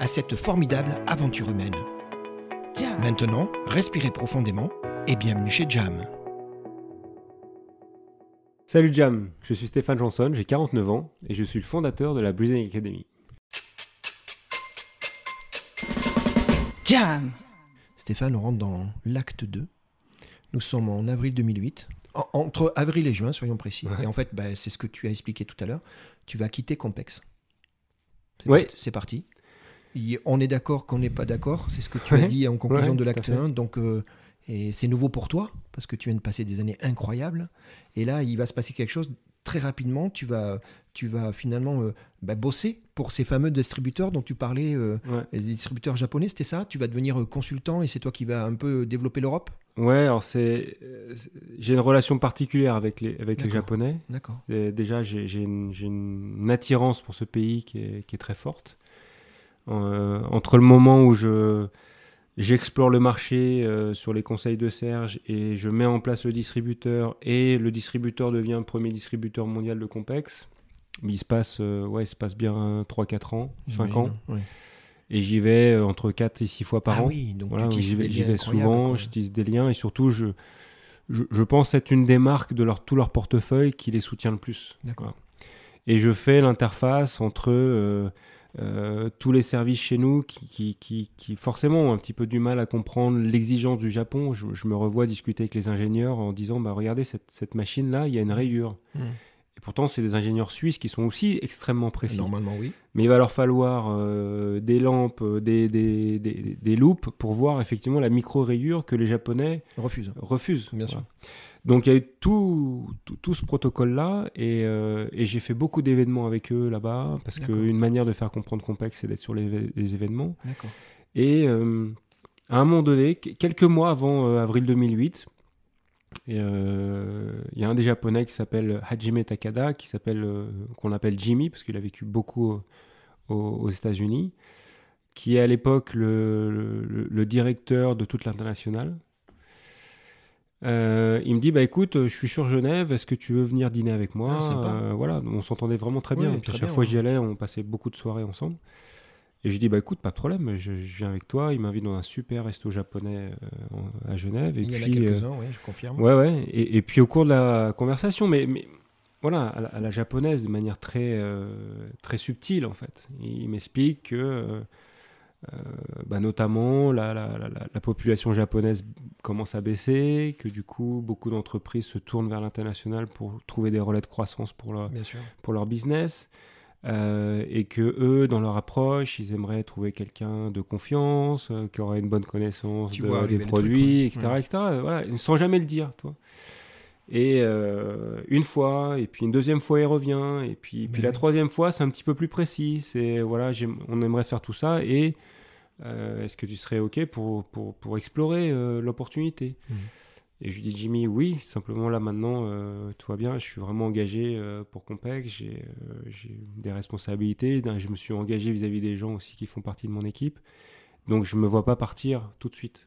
à cette formidable aventure humaine. Maintenant, respirez profondément et bienvenue chez Jam. Salut Jam, je suis Stéphane Johnson, j'ai 49 ans et je suis le fondateur de la Breathing Academy. Jam Stéphane, on rentre dans l'acte 2. Nous sommes en avril 2008 entre avril et juin, soyons précis. Et en fait, bah, c'est ce que tu as expliqué tout à l'heure. Tu vas quitter Compex. Oui. C'est on est d'accord qu'on n'est pas d'accord. C'est ce que tu as dit en conclusion de l'acte 1. Donc, euh, et c'est nouveau pour toi, parce que tu viens de passer des années incroyables. Et là, il va se passer quelque chose très rapidement. Tu vas, tu vas finalement euh, bah, bosser pour ces fameux distributeurs dont tu parlais, euh, les distributeurs japonais, c'était ça? Tu vas devenir consultant et c'est toi qui vas un peu développer l'Europe? Ouais, alors c'est, j'ai une relation particulière avec les, avec les Japonais. D'accord. Déjà, j'ai, une, attirance pour ce pays qui est, qui est très forte. Euh, entre le moment où je, j'explore le marché euh, sur les conseils de Serge et je mets en place le distributeur et le distributeur devient premier distributeur mondial de Compex, il se passe, euh, ouais, il se passe bien 3-4 ans, 5 ans. Et j'y vais entre 4 et 6 fois par ah an. Oui, donc j'y vais, souvent, je tisse des liens et surtout, je, je, pense être une des marques de leur, tout leur portefeuille qui les soutient le plus. D'accord. Et je fais l'interface entre euh, tous les services chez nous qui, qui, qui, forcément ont un petit peu du mal à comprendre l'exigence du Japon. Je, me revois discuter avec les ingénieurs en disant bah, Regardez, cette, cette machine-là, il y a une rayure. Mmh. Et pourtant, c'est des ingénieurs suisses qui sont aussi extrêmement précis. Normalement, oui. Mais il va leur falloir euh, des lampes, euh, des, des, des, des, loupes pour voir effectivement la micro-rayure que les Japonais refusent. refusent Bien sûr. Donc il y a eu tout, tout, ce protocole-là et, euh, et j'ai fait beaucoup d'événements avec eux là-bas parce qu'une manière de faire comprendre Compex, c'est d'être sur les, les événements. Et à un moment donné, quelques mois avant avril 2008, il euh, y a un des japonais qui s'appelle Hajime Takada, qui s'appelle, euh, qu'on appelle Jimmy, parce qu'il a vécu beaucoup aux, États-Unis, qui est à l'époque le, le, directeur de toute l'international. Euh, il me dit bah écoute, je suis sur Genève, est-ce que tu veux venir dîner avec moi ah, Voilà, on s'entendait vraiment très bien. à chaque fois que j'y allais, on passait beaucoup de soirées ensemble. Et je lui dis, bah écoute, pas de problème, je, viens avec toi. Il m'invite dans un super resto japonais euh, à Genève. Et Il y en a quelques-uns, euh, oui, je confirme. Ouais, ouais. Et, et, puis au cours de la conversation, mais, mais voilà, à la, japonaise, de manière très, euh, très subtile en fait. Il, m'explique que, bah, notamment, la, la, la, population japonaise commence à baisser, que du coup, beaucoup d'entreprises se tournent vers l'international pour trouver des relais de croissance pour leur, pour leur business. Euh, et que eux, dans leur approche, ils aimeraient trouver quelqu'un de confiance, euh, qui aurait une bonne connaissance des produits, etc., etc. Voilà, sans jamais le dire, toi. Et euh, une fois, et puis une deuxième fois, il revient, et puis, puis la troisième fois, c'est un petit peu plus précis. C'est voilà, on aimerait faire tout ça, et est-ce que tu serais ok pour pour, pour explorer l'opportunité? Mmh. Et je lui dis Jimmy, oui, simplement là maintenant, euh, tout va bien, je suis vraiment engagé euh, pour Compec, euh, j'ai des responsabilités, je me suis engagé vis-à-vis des gens aussi qui font partie de mon équipe, donc je ne me vois pas partir tout de suite.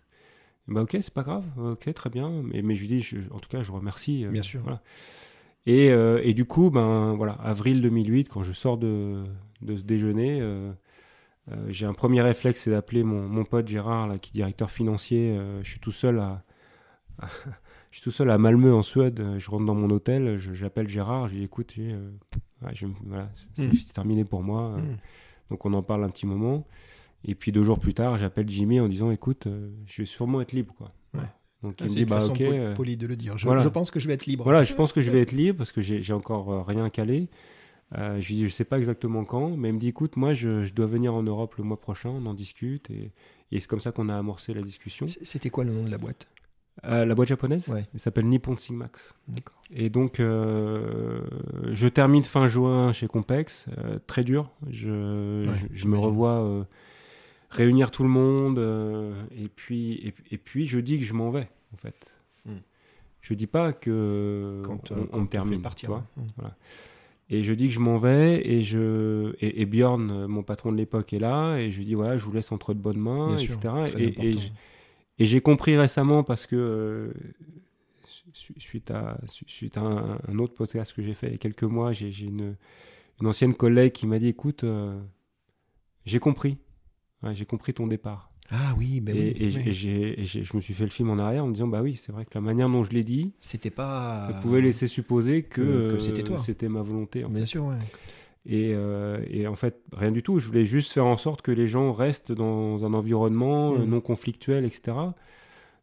Bah ok, c'est pas grave, ok, très bien, mais, mais je lui dis, en tout cas, je remercie. bien sûr. Voilà. Et, et, du coup, ben voilà, avril 2008, quand je sors de, de ce déjeuner, j'ai un premier réflexe, c'est d'appeler mon, mon, pote Gérard, là, qui est directeur financier. je suis tout seul à, je suis tout seul à Malmö en Suède, je rentre dans mon hôtel, j'appelle Gérard, je lui dis écoute, euh, voilà, c'est hmm. terminé pour moi. Hmm. Donc on en parle un petit moment. Et puis deux jours plus tard, j'appelle Jimmy en disant écoute, euh, je vais sûrement être libre. Quoi. Ouais. Donc Ah, il me dit bah ok. poli- euh, de le dire. Je, voilà. je pense que je vais être libre. Voilà, je pense que je vais être libre parce que j'ai encore euh, rien calé. Euh, je lui dis, je sais pas exactement quand, mais il me dit, écoute, moi, je, je dois venir en Europe le mois prochain, on en discute, et, et c'est comme ça qu'on a amorcé la discussion. C'était quoi le nom de la boîte? Euh, la boîte japonaise, Ouais. elle s'appelle Nippon Sigmax. D'accord. Et donc, euh, je termine fin juin chez Compex, euh, très dur. Je, Ouais, je- je me revois réunir tout le monde, euh, et puis, et, et puis je dis que je m'en vais, en fait. Hmm. Je dis pas que Quand, on, euh, on quand fais termine, partir. tu vois. ouais. Et je dis que je m'en vais et je et, et Bjorn, mon patron de l'époque, est là et je lui dis voilà, je vous laisse entre de bonnes mains, Bien etc. Et, j'ai compris récemment parce que euh, su- suite à su- suite à un, un autre podcast que j'ai fait il y a quelques mois, j'ai j'ai une, une ancienne collègue qui m'a dit écoute, euh, j'ai compris, Ouais, j'ai compris ton départ. Ah oui, ben et oui. et et et je me suis fait le film en arrière en me disant bah oui, c'est vrai que la manière dont je l'ai dit, C'était pas. ça pouvait laisser supposer que, que- que euh, c'était toi. c'était ma volonté. en Bien sûr, ouais. et, euh, et en fait, rien du tout. Je voulais juste faire en sorte que les gens restent dans un environnement euh, Mhm. non conflictuel, etc.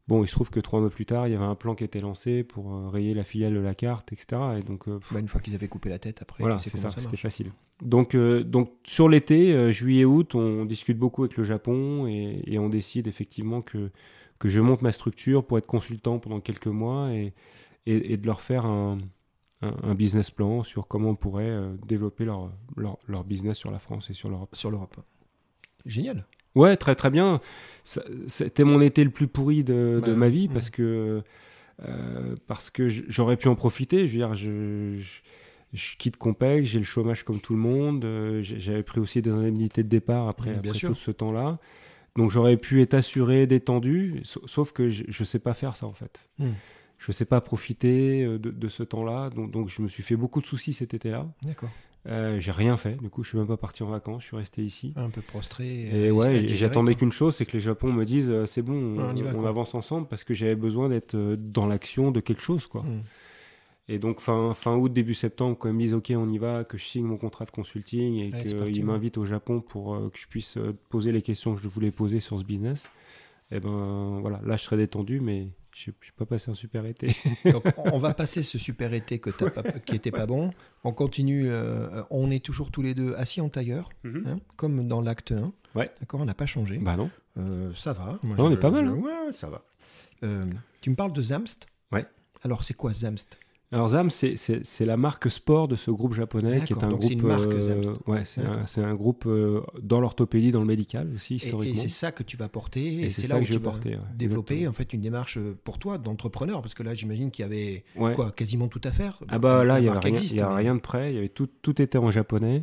Bon, il se trouve que trois mois plus tard, il y avait un plan qui était lancé pour euh, rayer la filiale de la carte, etc. Et donc, euh, Bah, une fois qu'ils avaient coupé la tête, après, voilà, tu sais c'est comment ça, ça c'était facile. Donc, euh, donc sur l'été, juillet-août, on discute beaucoup avec le Japon et, et on décide effectivement que, que je monte ma structure pour être consultant pendant quelques mois et, et, et de leur faire un, un, un business plan sur comment on pourrait développer leur, leur, leur business sur la France et sur l'Europe. Sur l'Europe. Génial. Ouais, très très bien. C'était mon été le plus pourri de, de Bah, ma vie ouais. parce que euh, parce que j'aurais pu en profiter. Je veux dire, je, je, je quitte Compec, j'ai le chômage comme tout le monde. euh, J'avais pris aussi des indemnités de départ après, Ouais, bien après sûr. tout ce temps-là. Donc j'aurais pu être assuré, détendu, sa- sauf que je, je sais pas faire ça en fait. Hmm. Je sais pas profiter euh, de, de ce temps-là, donc, donc je me suis fait beaucoup de soucis cet été-là. D'accord. Euh, j'ai rien fait, du coup je suis même pas parti en vacances, je suis resté ici. Un peu prostré. Et euh, ouais, j'attendais quoi. qu'une chose, c'est que les Japon me disent euh, c'est bon, on, Ouais, on y va, on quoi. avance ensemble parce que j'avais besoin d'être dans l'action de quelque chose, quoi. Hmm. Et donc fin, fin août, début septembre, quand ils me disent ok, on y va, que je signe mon contrat de consulting et Ouais, qu'ils m'invitent au Japon pour euh, que je puisse poser les questions que je voulais poser sur ce business, et ben voilà, là je serais détendu, mais j'ai j'ai pas passé un super été. Donc, on va passer ce super été que t'as pas- qui était pas bon. On continue. euh, on est toujours tous les deux assis en tailleur, hein, comme dans l'acte 1. Ouais. D'accord, on n'a pas changé. bah non. Euh, ça va. Moi, Non, on je- est pas mal, je- hein. Ouais, ça va. Euh, tu me parles de Zamst? Ouais. Alors, c'est quoi Zamst? Alors ZAM, c'est- la marque sport de ce groupe japonais qui est un donc groupe. c'est une marque, euh, Zamst. ouais, c'est un, un groupe euh, dans l'orthopédie, dans le médical aussi historiquement. et c'est ça que tu vas porter. Et, Et c'est là où que je tu vais vas porter, ouais, développer exactement. en fait une démarche euh, pour toi d'entrepreneur, parce que là, j'imagine qu'il y avait Ouais. quoi, quasiment tout à faire. Ah bah là, il n'y a, marque rien, existe, y a mais- rien de prêt, il y avait tout, tout était en japonais,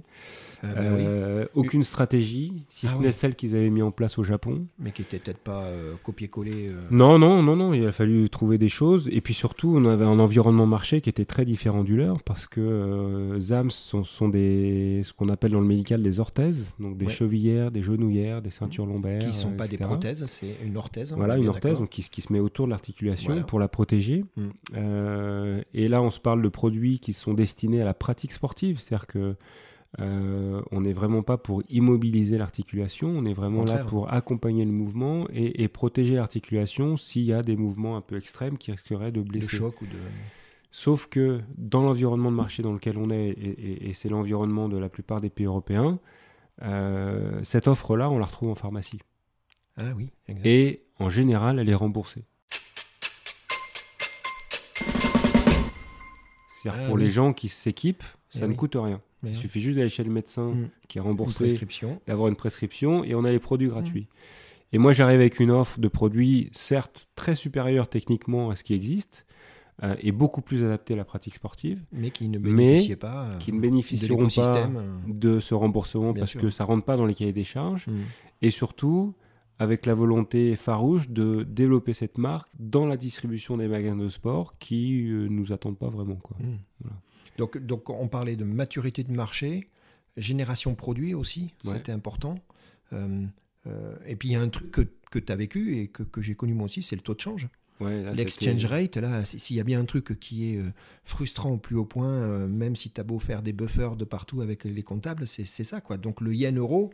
Ah bah oui, Euh, aucune stratégie, si Ah ce oui. n'est celle qu'ils avaient mis en place au Japon. mais qui était peut-être pas euh, copié-collé. euh, Non, non, non, non, il a fallu trouver des choses, et puis surtout, on avait un environnement marché qui était très différent du leur, parce que euh, ZAMS sont, sont des, ce qu'on appelle dans le médical des orthèses, donc des Ouais. chevillères, des genouillères, des ceintures lombaires. qui ne sont euh, pas des prothèses, c'est une orthèse. on Voilà, une orthèse donc, qui, se- qui se met autour de l'articulation Voilà. pour la protéger. Mm. Euh, et là, on se parle de produits qui sont destinés à la pratique sportive, c'est-à-dire que euh, on n'est vraiment pas pour immobiliser l'articulation, on est vraiment là pour accompagner le mouvement et, et protéger l'articulation s'il y a des mouvements un peu extrêmes qui risqueraient de de blesser. choc ou de. Sauf que dans l'environnement de marché dans lequel on est, et, et- et c'est l'environnement de la plupart des pays européens, euh, cette offre-là, on la retrouve en pharmacie. Ah oui, exact. Et en général, elle est remboursée. C'est-à-dire Ah pour oui. les gens qui s'équipent, ça Eh ne oui. coûte rien. Mais Il oui. suffit juste d'aller chez le médecin Mm. qui est remboursé, prescription. d'avoir une prescription et on a les produits gratuits. Et moi, j'arrive avec une offre de produits, certes très supérieure techniquement à ce qui existe, euh, et beaucoup plus adaptée à la pratique sportive, mais qui ne Mais bénéficiait pas euh, qui ne de bénéficieront pas l'écosystème. euh. de ce remboursement parce sûr. que ça rentre pas dans les cahiers des charges, Mm. et surtout avec la volonté farouche de développer cette marque dans la distribution des magasins de sport qui euh, nous attendent pas vraiment. Quoi. Mm. Voilà. Donc, donc, on parlait de maturité de marché, génération produit aussi, Ouais. c'était important. Euh, euh, et puis, il y a un truc que, que tu as vécu et que, que j'ai connu moi aussi, c'est le taux de change. Ouais, L'exchange rate, là, s'il y a bien un truc qui est euh, frustrant au plus haut point, euh, même si tu as beau faire des buffers de partout avec les comptables, c'est ça, quoi. Donc, le yen euro,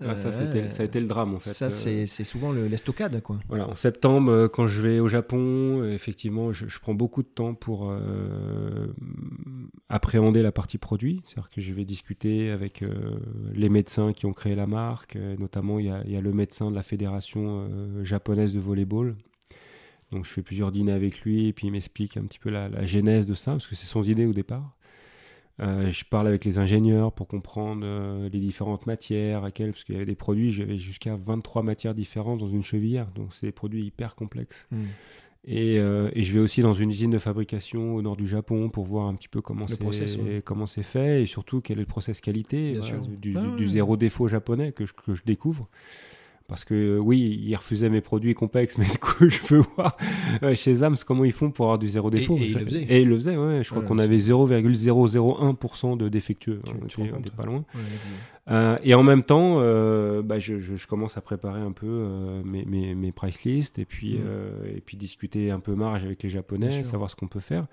Ah, ça, ça a été le drame en fait. Ça, c'est, c'est souvent le, l'estocade quoi. Voilà, en septembre, quand je vais au Japon, effectivement, je, prends beaucoup de temps pour euh, appréhender la partie produit. C'est-à-dire que je vais discuter avec les médecins qui ont créé la marque. notamment, il y a, y a, le médecin de la fédération japonaise de volleyball. Donc, je fais plusieurs dîners avec lui et puis il m'explique un petit peu la, la genèse de ça, parce que c'est son idée au départ. Euh, je parle avec les ingénieurs pour comprendre euh, les différentes matières, à quelles, parce qu'il y avait des produits, j'avais jusqu'à 23 matières différentes dans une chevillère, donc c'est des produits hyper complexes. Et, euh, et, je vais aussi dans une usine de fabrication au nord du Japon pour voir un petit peu comment c'est comment c'est fait et surtout quel est le process qualité du, du, zéro défaut japonais que je, que je découvre. Parce que oui, ils refusaient mes produits complexes, mais du coup, je veux voir chez Zams comment ils font pour avoir du zéro défaut. Et, ils le faisaient. Et ils le faisaient, ouais. Je crois qu'on avait 0,001% de défectueux. on n'était pas loin. Euh, et en même temps, euh, bah, je, je, commence à préparer un peu euh, mes, mes, mes, price lists et puis, mm. et puis discuter un peu marge avec les Japonais, savoir ce qu'on peut faire.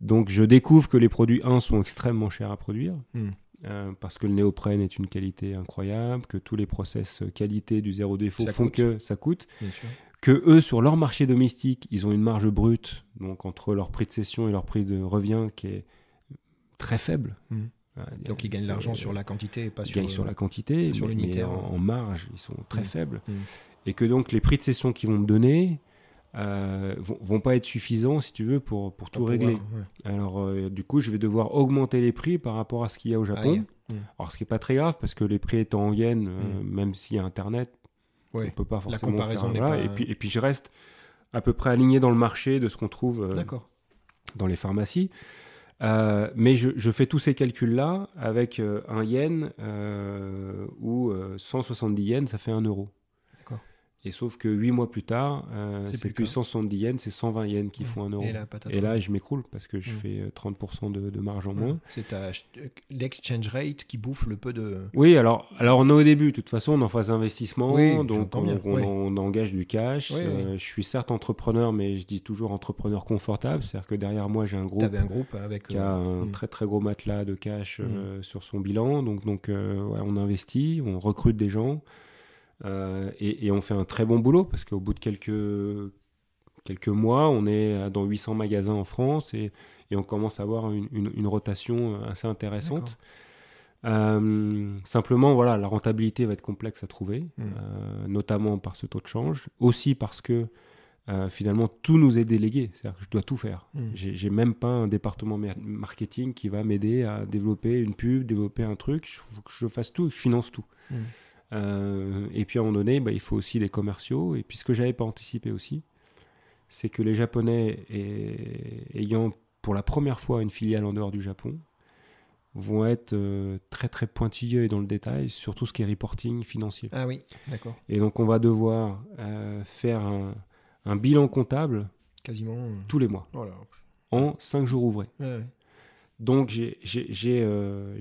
Donc je découvre que les produits 1 sont extrêmement chers à produire. Mm. Euh, parce que le néoprène est une qualité incroyable, que tous les process qualité du zéro défaut font que ça coûte, que eux, sur leur marché domestique, ils ont une marge brute, donc entre leur prix de cession et leur prix de revient qui est très faible. Mmh. donc ils gagnent l'argent sur la quantité et pas sur, gagnent sur la quantité, sur l'unité. En, marge, ils sont très mmh. faibles. Mmh. Et que donc les prix de cession qu'ils vont me donner, euh, vont, vont, pas être suffisants, si tu veux, pour, pour tout régler. Alors, euh, du coup, je vais devoir augmenter les prix par rapport à ce qu'il y a au Japon. Hmm. Alors, ce qui est pas très grave, parce que les prix étant en yens, euh, hmm. même s'il y a Internet, on peut pas forcément La comparaison faire, pas... et, puis, et puis, je reste à peu près aligné dans le marché de ce qu'on trouve dans les pharmacies. mais je, je, fais tous ces calculs-là avec un yen ou 170 yens, ça fait 1 euro. Et sauf que 8 mois plus tard, euh, c'est plus 170 yens, c'est 120 yens qui font un euro. Et, là, je m'écroule parce que je fais 30% euh, de, marge en moins. C'est l'exchange rate qui bouffe le peu de. Oui, alors, alors on est au début. De toute façon, on en phase d'investissement, donc on, engage du cash. Euh, je suis certes entrepreneur, mais je dis toujours entrepreneur confortable. C'est-à-dire que derrière moi, j'ai un groupe, un groupe avec, qui a un très très gros matelas de cash sur son bilan. Donc, donc on investit, on recrute des gens. Euh, et, on fait un très bon boulot parce qu'au bout de quelques, quelques mois, on est dans 800 magasins en France et, et on commence à avoir une, une, rotation assez intéressante. Euh, simplement, voilà, la rentabilité va être complexe à trouver, hmm. euh, notamment par ce taux de change, aussi parce que finalement tout nous est délégué, c'est-à-dire que je dois tout faire. Hmm. J'ai même pas un département marketing qui va m'aider à développer une pub, développer un truc. Il faut que je fasse tout, je finance tout. Hmm. Euh, et puis à un moment donné, bah, il faut aussi des commerciaux. Et puis ce que j'avais pas anticipé aussi, c'est que les Japonais ayant pour la première fois une filiale en dehors du Japon vont être euh, très très pointilleux et dans le détail sur tout ce qui est reporting financier. Ah oui, d'accord. Et donc on va devoir euh, faire un, bilan comptable quasiment tous les mois en 5 jours ouvrés. Donc j'ai euh,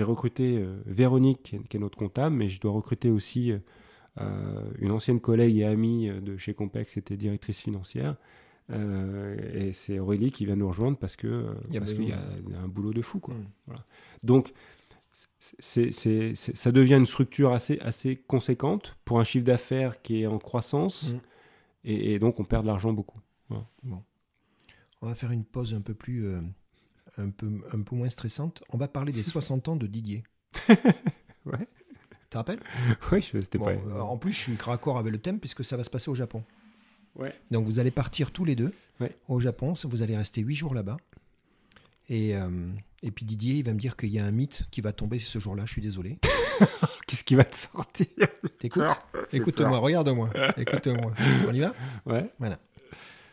recruté euh, Véronique, qui est, notre comptable, mais je dois recruter aussi euh, une ancienne collègue et amie de chez Compex, c'était directrice financière. et c'est Aurélie qui vient nous rejoindre parce que parce qu'il y a un boulot de fou. Quoi. Hmm. Donc ça devient une structure assez, assez conséquente pour un chiffre d'affaires qui est en croissance. Hmm. Et, donc on perd de l'argent beaucoup. Bon. On va faire une pause un peu plus un peu, un peu moins stressante. On va parler des 60 ans de Didier. ouais. Tu te rappelles? Oui, c'était pas. Euh, en plus, je suis raccord avec le thème puisque ça va se passer au Japon. Ouais. Donc vous allez partir tous les deux au Japon. Vous allez rester 8 jours là-bas. Et, euh, et puis Didier, il va me dire qu'il y a un mythe qui va tomber ce jour-là. Je suis désolé. Qu'est-ce qui va te sortir? Écoute-moi, regarde-moi. Écoute-moi. On y va? Ouais. Voilà.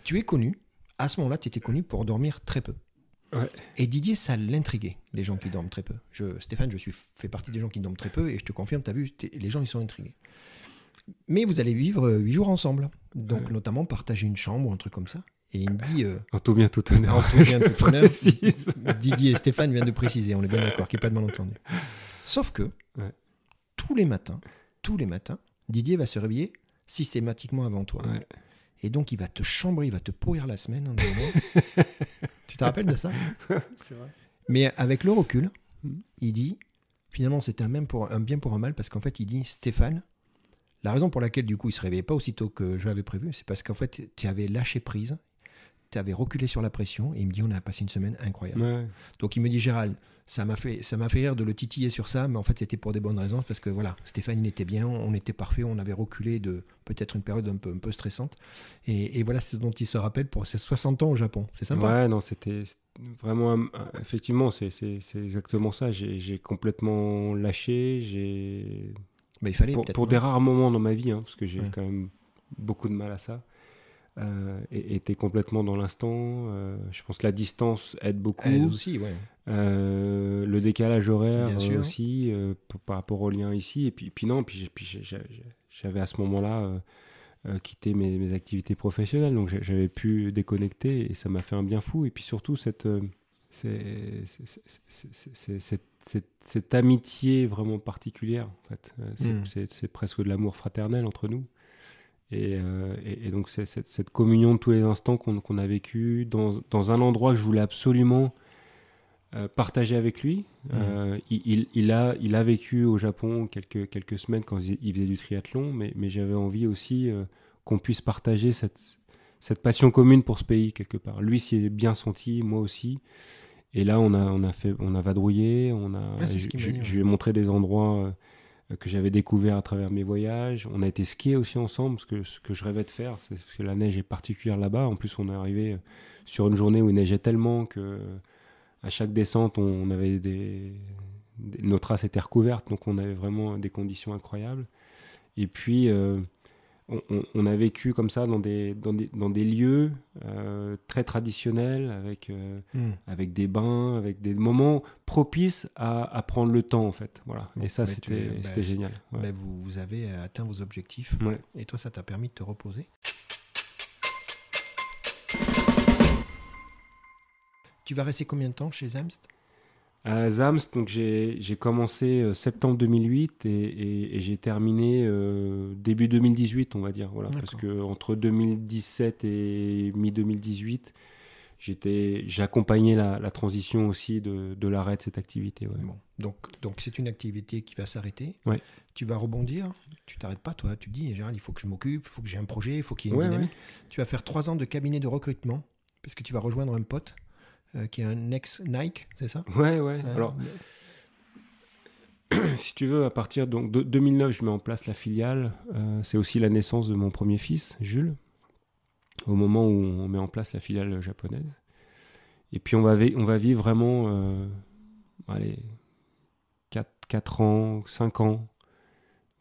Tu es connu. À ce moment-là, tu étais connu pour dormir très peu. Et Didier, ça l'intriguait, les gens qui dorment très peu. Je, Stéphane, je suis, fais partie des gens qui dorment très peu et je te confirme, tu as vu, les gens, ils sont intrigués. Mais vous allez vivre euh, huit jours ensemble. Donc, notamment, partager une chambre ou un truc comme ça. Et il me dit. Euh, en tout bien, tout honneur. En tout bien, tout honneur. Didier et Stéphane viennent de préciser, on est bien d'accord, qu'il n'y ait pas de malentendu. Sauf que, tous les matins, tous les matins, Didier va se réveiller systématiquement avant toi. Et donc, il va te chambrer, il va te pourrir la semaine. Tu te rappelles de ça? C'est vrai. Mais avec le recul, hmm. il dit finalement, c'était un, même pour, un bien pour un mal parce qu'en fait, il dit Stéphane, la raison pour laquelle, du coup, il se réveillait pas aussitôt que je l'avais prévu, c'est parce qu'en fait, tu avais lâché prise, tu avais reculé sur la pression, et il me dit, on a passé une semaine incroyable. Donc, il me dit, Gérald, ça m'a fait, ça m'a fait rire de le titiller sur ça, mais en fait, c'était pour des bonnes raisons, parce que voilà, Stéphane, il était bien, on était parfait, on avait reculé de peut-être une période un peu, un peu stressante. Et, voilà ce dont il se rappelle pour ses 60 ans au Japon. C'est sympa. Ouais, non, c'était vraiment, effectivement, c'est exactement ça. J'ai complètement lâché, j'ai mais il fallait pour, des rares moments dans ma vie, hein, parce que j'ai quand même beaucoup de mal à ça. Euh, et complètement dans l'instant. Euh, je pense que la distance aide beaucoup. Aide aussi, ouais. Euh, le décalage horaire aussi par rapport au lien ici. Et puis, puis non, puis, j'avais à ce moment-là quitté mes, mes, activités professionnelles, donc j'avais pu déconnecter et ça m'a fait un bien fou. Et puis surtout cette amitié vraiment particulière en fait. Euh, hmm. C'est presque de l'amour fraternel entre nous. Et, euh, donc c'est cette, communion de tous les instants qu'on a vécu dans, dans, un endroit que je voulais absolument euh, partager avec lui. Hmm. il, il, a, il a vécu au Japon quelques, quelques semaines quand il faisait du triathlon, mais, mais j'avais envie aussi qu'on puisse partager cette, cette passion commune pour ce pays quelque part. Lui s'y est bien senti, moi aussi. Et là, on a, on a, fait, on a vadrouillé, on a, ah, je, lui ai montré des endroits euh, que j'avais découverts à travers mes voyages. On a été skier aussi ensemble, ce que, je rêvais de faire, c'est parce que la neige est particulière là-bas. En plus, on est arrivé euh, sur une journée où il neigeait tellement que à chaque descente, on, avait des, nos traces étaient recouvertes, donc on avait vraiment des conditions incroyables. Et puis, euh, on, a vécu comme ça dans des, dans des, lieux euh, très traditionnels, avec, euh, hmm. avec des bains, avec des moments propices à, prendre le temps, en fait. Voilà. Et ça, c'était bah, génial. Bah, vous, avez atteint vos objectifs. Et toi, ça t'a permis de te reposer? Tu vas rester combien de temps chez Zamst à Zams, donc j'ai commencé euh, septembre 2008 et, j'ai terminé euh, début 2018, on va dire. Voilà, parce que entre 2017 et mi 2018, j'étais, j'accompagnais la, la, transition aussi de, de l'arrêt de cette activité. Bon. Donc, donc c'est une activité qui va s'arrêter. Ouais. Tu vas rebondir. Tu t'arrêtes pas, toi. Tu dis, Gérald, il faut que je m'occupe, il faut que j'ai un projet, il faut qu'il y ait une dynamique. Tu vas faire trois ans de cabinet de recrutement parce que tu vas rejoindre un pote euh, qui est un ex-Nike, c'est ça? Ouais, ouais. Euh, Alors, si tu veux, à partir donc, de 2009, je mets en place la filiale. Euh, c'est aussi la naissance de mon premier fils, Jules, au moment où on met en place la filiale japonaise. Et puis on va, on va vivre vraiment, allez, 4, 4 ans, 5 ans,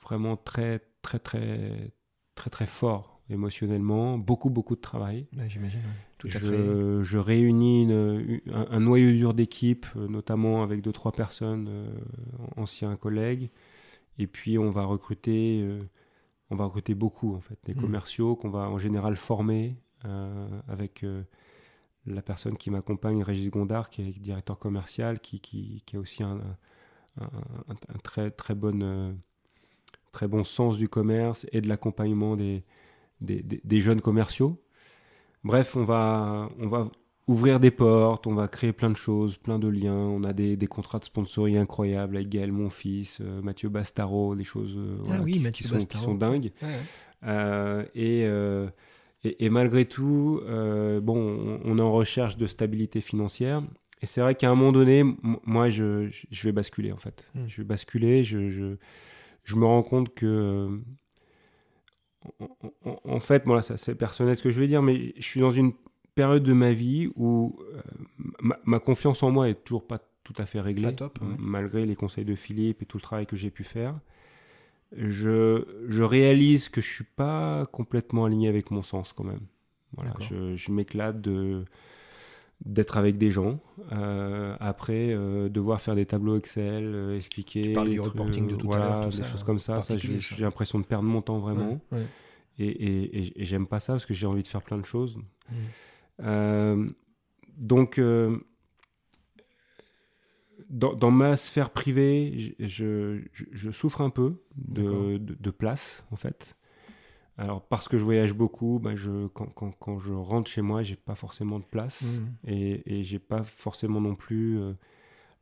vraiment très, très, très, très, très fort émotionnellement, beaucoup, beaucoup de travail. J'imagine, tout je, je réunis un, noyau dur d'équipe, euh, notamment avec deux, trois personnes, euh, anciens collègues. Et puis, on va recruter, euh, on va recruter beaucoup, en fait, des mm. commerciaux qu'on va en général former avec la personne qui m'accompagne, Régis Gondard, qui est directeur commercial, qui, qui, qui a aussi un, un, un, très, très, bonne, très bon sens du commerce et de l'accompagnement des, des, jeunes commerciaux. Bref, on va, on va ouvrir des portes, on va créer plein de choses, plein de liens. On a des, contrats de sponsoring incroyables avec Gaël, mon fils, euh, Mathieu Bastaro, des choses euh, ah oui, qui, sont, qui, sont, dingues. Euh, et, et, malgré tout, bon, on, est en recherche de stabilité financière. Et c'est vrai qu'à un moment donné, moi, je, je, vais basculer en fait. Hmm. Je vais basculer. Je, je, je, me rends compte que en, fait, voilà, c'est personnel ce que je vais dire, mais je suis dans une période de ma vie où euh, ma, confiance en moi est toujours pas tout à fait réglée, malgré les conseils de Philippe et tout le travail que j'ai pu faire. Je, je, réalise que je suis pas complètement aligné avec mon sens quand même. Voilà, je, je m'éclate de d'être avec des gens. Euh, après, euh, devoir faire des tableaux Excel, expliquer. Tu du reporting de tout à l'heure, des choses comme ça. ça j'ai l'impression de perdre mon temps vraiment. Et, et, et, j'aime pas ça parce que j'ai envie de faire plein de choses. Mm. Euh, donc, dans, dans, ma sphère privée, je, je, je souffre un peu de, de, place, en fait. Alors, parce que je voyage beaucoup, je, quand, quand, quand, je rentre chez moi, j'ai pas forcément de place. Mmh. Et, et j'ai pas forcément non plus euh,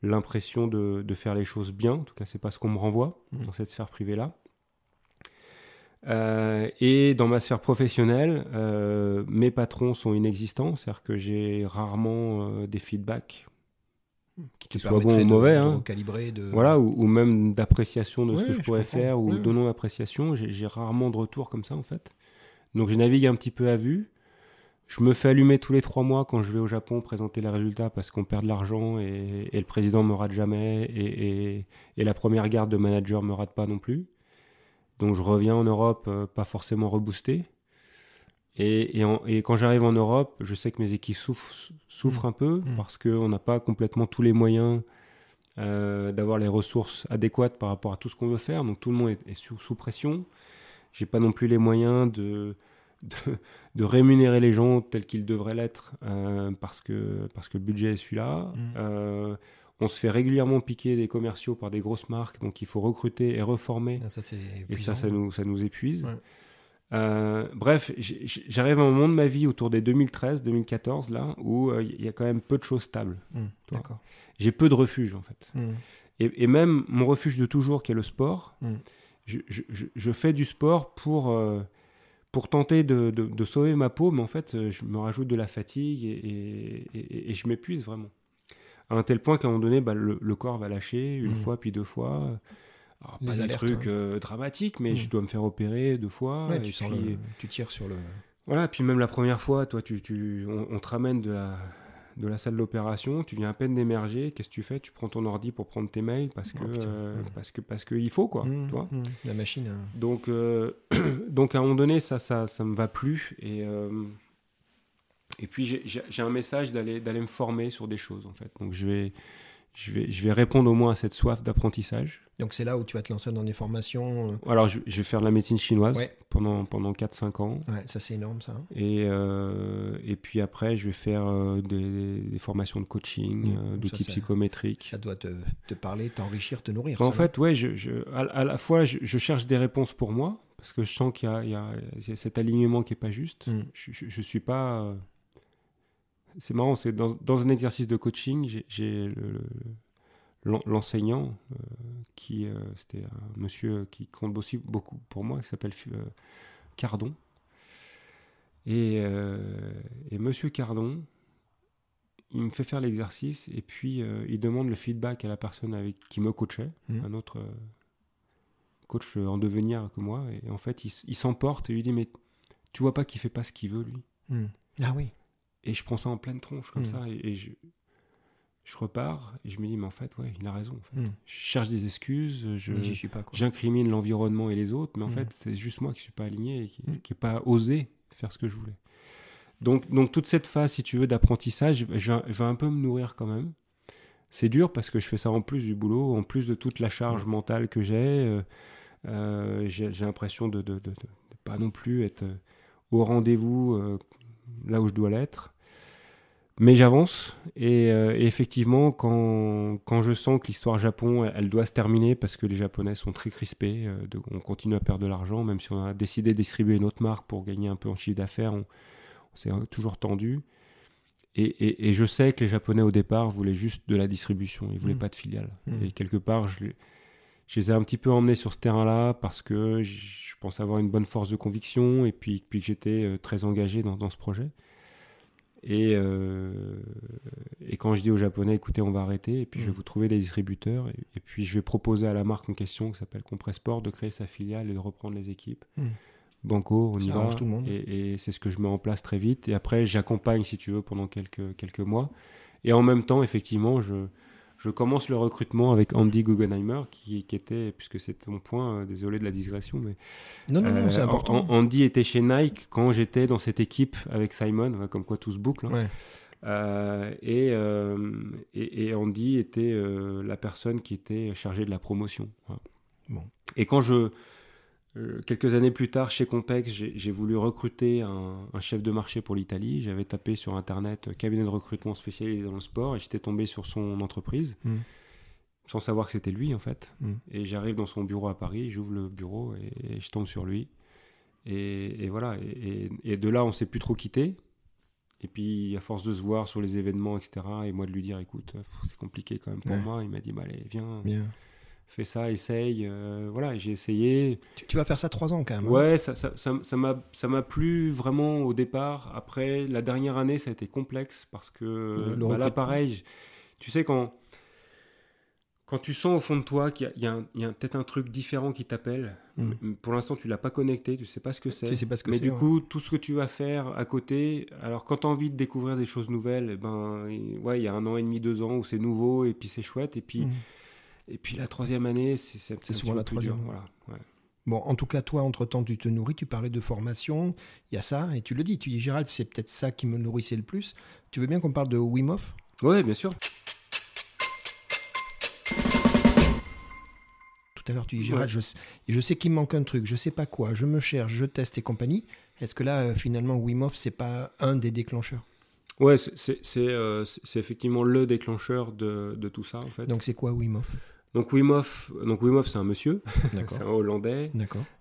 l'impression de, de, faire les choses bien. En tout cas, c'est pas ce qu'on me renvoie Mhm. dans cette sphère privée-là. Euh, et dans ma sphère professionnelle, euh, mes patrons sont inexistants, c'est-à-dire que j'ai rarement des feedbacks, Qui te soient bons ou de- mauvais, de hein. recalibrer, de... voilà, ou, ou même d'appréciation de ce que je pourrais faire, ou Ouais, de ouais. non-appréciation. J'ai j'ai rarement de retour comme ça, en fait. Donc je navigue un petit peu à vue. Je me fais allumer tous les trois mois quand je vais au Japon présenter les résultats parce qu'on perd de l'argent et, et le président me rate jamais et, et- et la première garde de manager me rate pas non plus. Donc je reviens en Europe euh, pas forcément reboosté. Et, et en- et quand j'arrive en Europe, je sais que mes équipes souffrent, souffrent un peu Mm. parce qu'on n'a pas complètement tous les moyens euh, d'avoir les ressources adéquates par rapport à tout ce qu'on veut faire. Donc tout le monde est, est sous, sous pression. J'ai pas non plus les moyens de, de, de rémunérer les gens tels qu'ils devraient l'être euh, parce, que, parce que le budget est celui-là. Mm. Euh, on se fait régulièrement piquer des commerciaux par des grosses marques, donc il faut recruter et reformer. Ah, Ça, Et ça, ça nous, ça nous épuise. Ouais. Euh, bref, j'arrive à un moment de ma vie autour des 2013-2014, là, où euh, il y a quand même peu de choses stables. Mm. D'accord. J'ai peu de refuges, en fait. Mm. Et, et même mon refuge de toujours, qui est le sport, Mm. je, je- je- je fais du sport pour, euh, pour tenter de, de- de sauver ma peau, mais en fait, euh, je me rajoute de la fatigue et, et- et- et je m'épuise vraiment. À un tel point qu'à un moment donné, bah, le, le corps va lâcher une fois, puis deux fois. Alors, Les pas des alertes, trucs ouais. euh, dramatiques, mais Mm. je dois me faire opérer deux fois. Ouais, et tu, puis- le... tu tires sur le... voilà, puis même la première fois, toi, tu, tu, on, on te ramène de la, de la salle d'opération, tu viens à peine d'émerger, qu'est-ce que tu fais? Tu prends ton ordi pour prendre tes mails parce que, Oh, putain, euh, parce que, parce que il faut, quoi. Mm, tu vois? mm. La machine... euh, donc, euh, donc, à un moment donné, ça, ça, ça me va plus. Et, euh, et puis, j'ai- un message d'aller d'aller me former sur des choses, en fait. Donc, je vais, je vais, je vais répondre au moins à cette soif d'apprentissage. Donc c'est là où tu vas te lancer dans des formations. euh, Alors, je, je vais faire de la médecine chinoise Ouais. pendant, pendant 4-5 ans. Ouais, ça c'est énorme ça. hein. Et, euh, et puis après, je vais faire euh, des, des formations de coaching, Mmh, d'outils psychométriques. Ça doit te, te parler, t'enrichir, te nourrir. En ça, fait, ouais, je, je- à, à la fois, je, je cherche des réponses pour moi, parce que je sens qu'il y y y a cet alignement qui est pas juste. Mm. Je, je suis pas. C'est marrant, c'est dans, dans un exercice de coaching, j'ai- j'ai le- le- l'en- l'enseignant euh, qui, euh, c'était un monsieur qui compte aussi beaucoup pour moi, qui s'appelle euh, Cardon. Et, et monsieur Cardon, il me fait faire l'exercice et puis il demande le feedback à la personne avec qui me coachait, Mhm. un autre coach en devenir que moi. Et en fait, il, s'emporte et lui dit Mais tu vois pas qu'il fait pas ce qu'il veut, lui Mm. Ah oui. Et je prends ça en pleine tronche comme Mhm. ça et, et je, je repars et je me dis Mais en fait, ouais, il a raison. en fait. Mm. Je cherche des excuses, j'incrimine l'environnement et les autres, mais en Mhm. fait, c'est juste moi qui suis pas aligné et qui n'ai pas osé faire ce que je voulais. Donc, donc toute cette phase, si tu veux, d'apprentissage, je vais, un peu me nourrir quand même. C'est dur parce que je fais ça en plus du boulot, en plus de toute la charge mentale que j'ai. euh, euh, j'ai j'ai l'impression de, de pas non plus être euh, au rendez-vous euh, là où je dois l'être. Mais j'avance et, euh, et effectivement, quand, quand je sens que l'histoire Japon, elle, elle doit se terminer parce que les Japonais sont très crispés, euh, de- on continue à perdre de l'argent, même si on a décidé de distribuer une autre marque pour gagner un peu en chiffre d'affaires, on, on s'est toujours tendu. Et, et- et je sais que les Japonais au départ voulaient juste de la distribution, ils voulaient Mm. pas de filiale. Mm. Et quelque part, je, je les ai un petit peu emmenés sur ce terrain-là parce que je, pense avoir une bonne force de conviction et puis, puis que j'étais euh, très engagé dans, dans ce projet. Et, euh, et quand je dis aux Japonais, écoutez, on va arrêter, et puis je vais Mm. vous trouver des distributeurs, et, et puis je vais proposer à la marque en question, qui s'appelle Compressport, de créer sa filiale et de reprendre les équipes. Mm. Banco, on Ça y va. tout le monde. Et, et c'est ce que je mets en place très vite. Et après, j'accompagne, si tu veux, pendant quelques, quelques mois. Et en même temps, effectivement, je, je commence le recrutement avec Andy Guggenheimer, qui, qui était, puisque c'est mon point, euh, désolé de la digression, mais Non, non, non, euh, c'est important. An- Andy était chez Nike quand j'étais dans cette équipe avec Simon, comme quoi tout se boucle. hein. Ouais. Euh, et, et, et Andy était la personne qui était chargée de la promotion. Bon. Et quand je, euh, quelques années plus tard, chez Compex, j'ai voulu recruter un, un chef de marché pour l'Italie. J'avais tapé sur Internet euh, cabinet de recrutement spécialisé dans le sport et j'étais tombé sur son entreprise. Mm. Sans savoir que c'était lui en fait. Mm. Et j'arrive dans son bureau à Paris, j'ouvre le bureau et, et je tombe sur lui. Et, et voilà. Et, de là, on s'est plus trop quitté. Et puis, à force de se voir sur les événements, etc., et moi de lui dire, écoute, c'est compliqué quand même pour moi, il m'a dit, bah, allez, viens, fais ça, essaye. Euh, voilà, j'ai essayé. Tu, vas faire ça trois ans quand même. Hein. Ouais, ça, ça, ça, m'a, ça m'a plu vraiment au départ. Après, la dernière année, ça a été complexe parce que bah, là, pareil, tu sais, quand quand tu sens au fond de toi qu'il y a, peut-être un truc différent qui t'appelle, mm. pour l'instant tu l'as pas connecté, tu sais pas ce que c'est. mais du coup, tout ce que tu vas faire à côté, alors quand tu as envie de découvrir des choses nouvelles, eh ben, ouais, il y a un an et demi, deux ans où c'est nouveau et puis c'est chouette. Et puis, mm. Et puis la troisième année, c'est souvent la troisième. Voilà, Bon, en tout cas, toi, entre-temps, tu te nourris, tu parlais de formation, il y a ça, et tu le dis, tu dis, Gérald, c'est peut-être ça qui me nourrissait le plus. Tu veux bien qu'on parle de Wim Hof? Oui, bien sûr. tout à l'heure, tu dis Gérald, je, je, sais qu'il me manque un truc, je sais pas quoi, je me cherche, je teste et compagnie. Est-ce que là, euh, finalement, Wim Hof, c'est pas un des déclencheurs? Ouais, euh, c'est effectivement le déclencheur de, de, tout ça, en fait. Donc, c'est quoi Wim Hof? Donc Wim Hof, donc Wim Hof c'est un monsieur, c'est un Hollandais,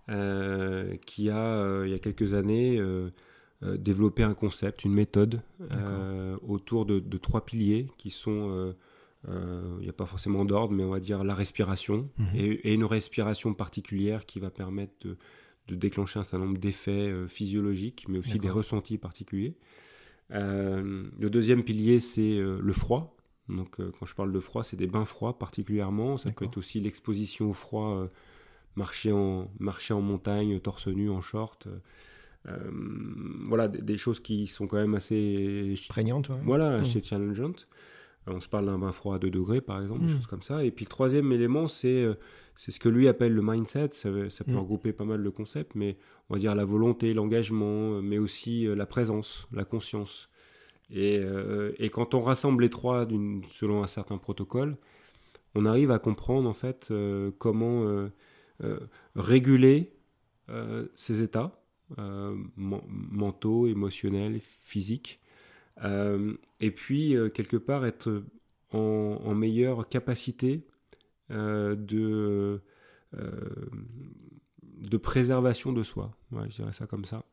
euh, qui a, il y a quelques années, développé un concept, une méthode autour de, de, trois piliers qui sont il euh, n'y a pas forcément d'ordre, mais on va dire la respiration mhm. et, une respiration particulière qui va permettre de, déclencher un certain nombre d'effets euh, physiologiques, mais aussi des ressentis particuliers. Euh, le deuxième pilier, c'est le froid. Donc, quand je parle de froid, c'est des bains froids particulièrement. Ça peut être aussi l'exposition au froid, marcher, en, marcher en montagne, torse nu, en short. voilà, des, choses qui sont quand même assez prégnantes. Voilà, assez challengeantes. On se parle d'un bain froid à 2 degrés, par exemple, des hmm. choses comme ça. Et puis le troisième élément, c'est euh, c'est ce que lui appelle le mindset. Ça, peut hmm. regrouper pas mal de concepts, mais on va dire la volonté, l'engagement, euh, mais aussi euh, la présence, la conscience. Et, et, quand on rassemble les trois selon un certain protocole, on arrive à comprendre en fait comment réguler ces états mentaux, émotionnels, physiques euh, et puis, euh, quelque part, être en, meilleure capacité euh, de préservation de soi. je dirais ça comme ça.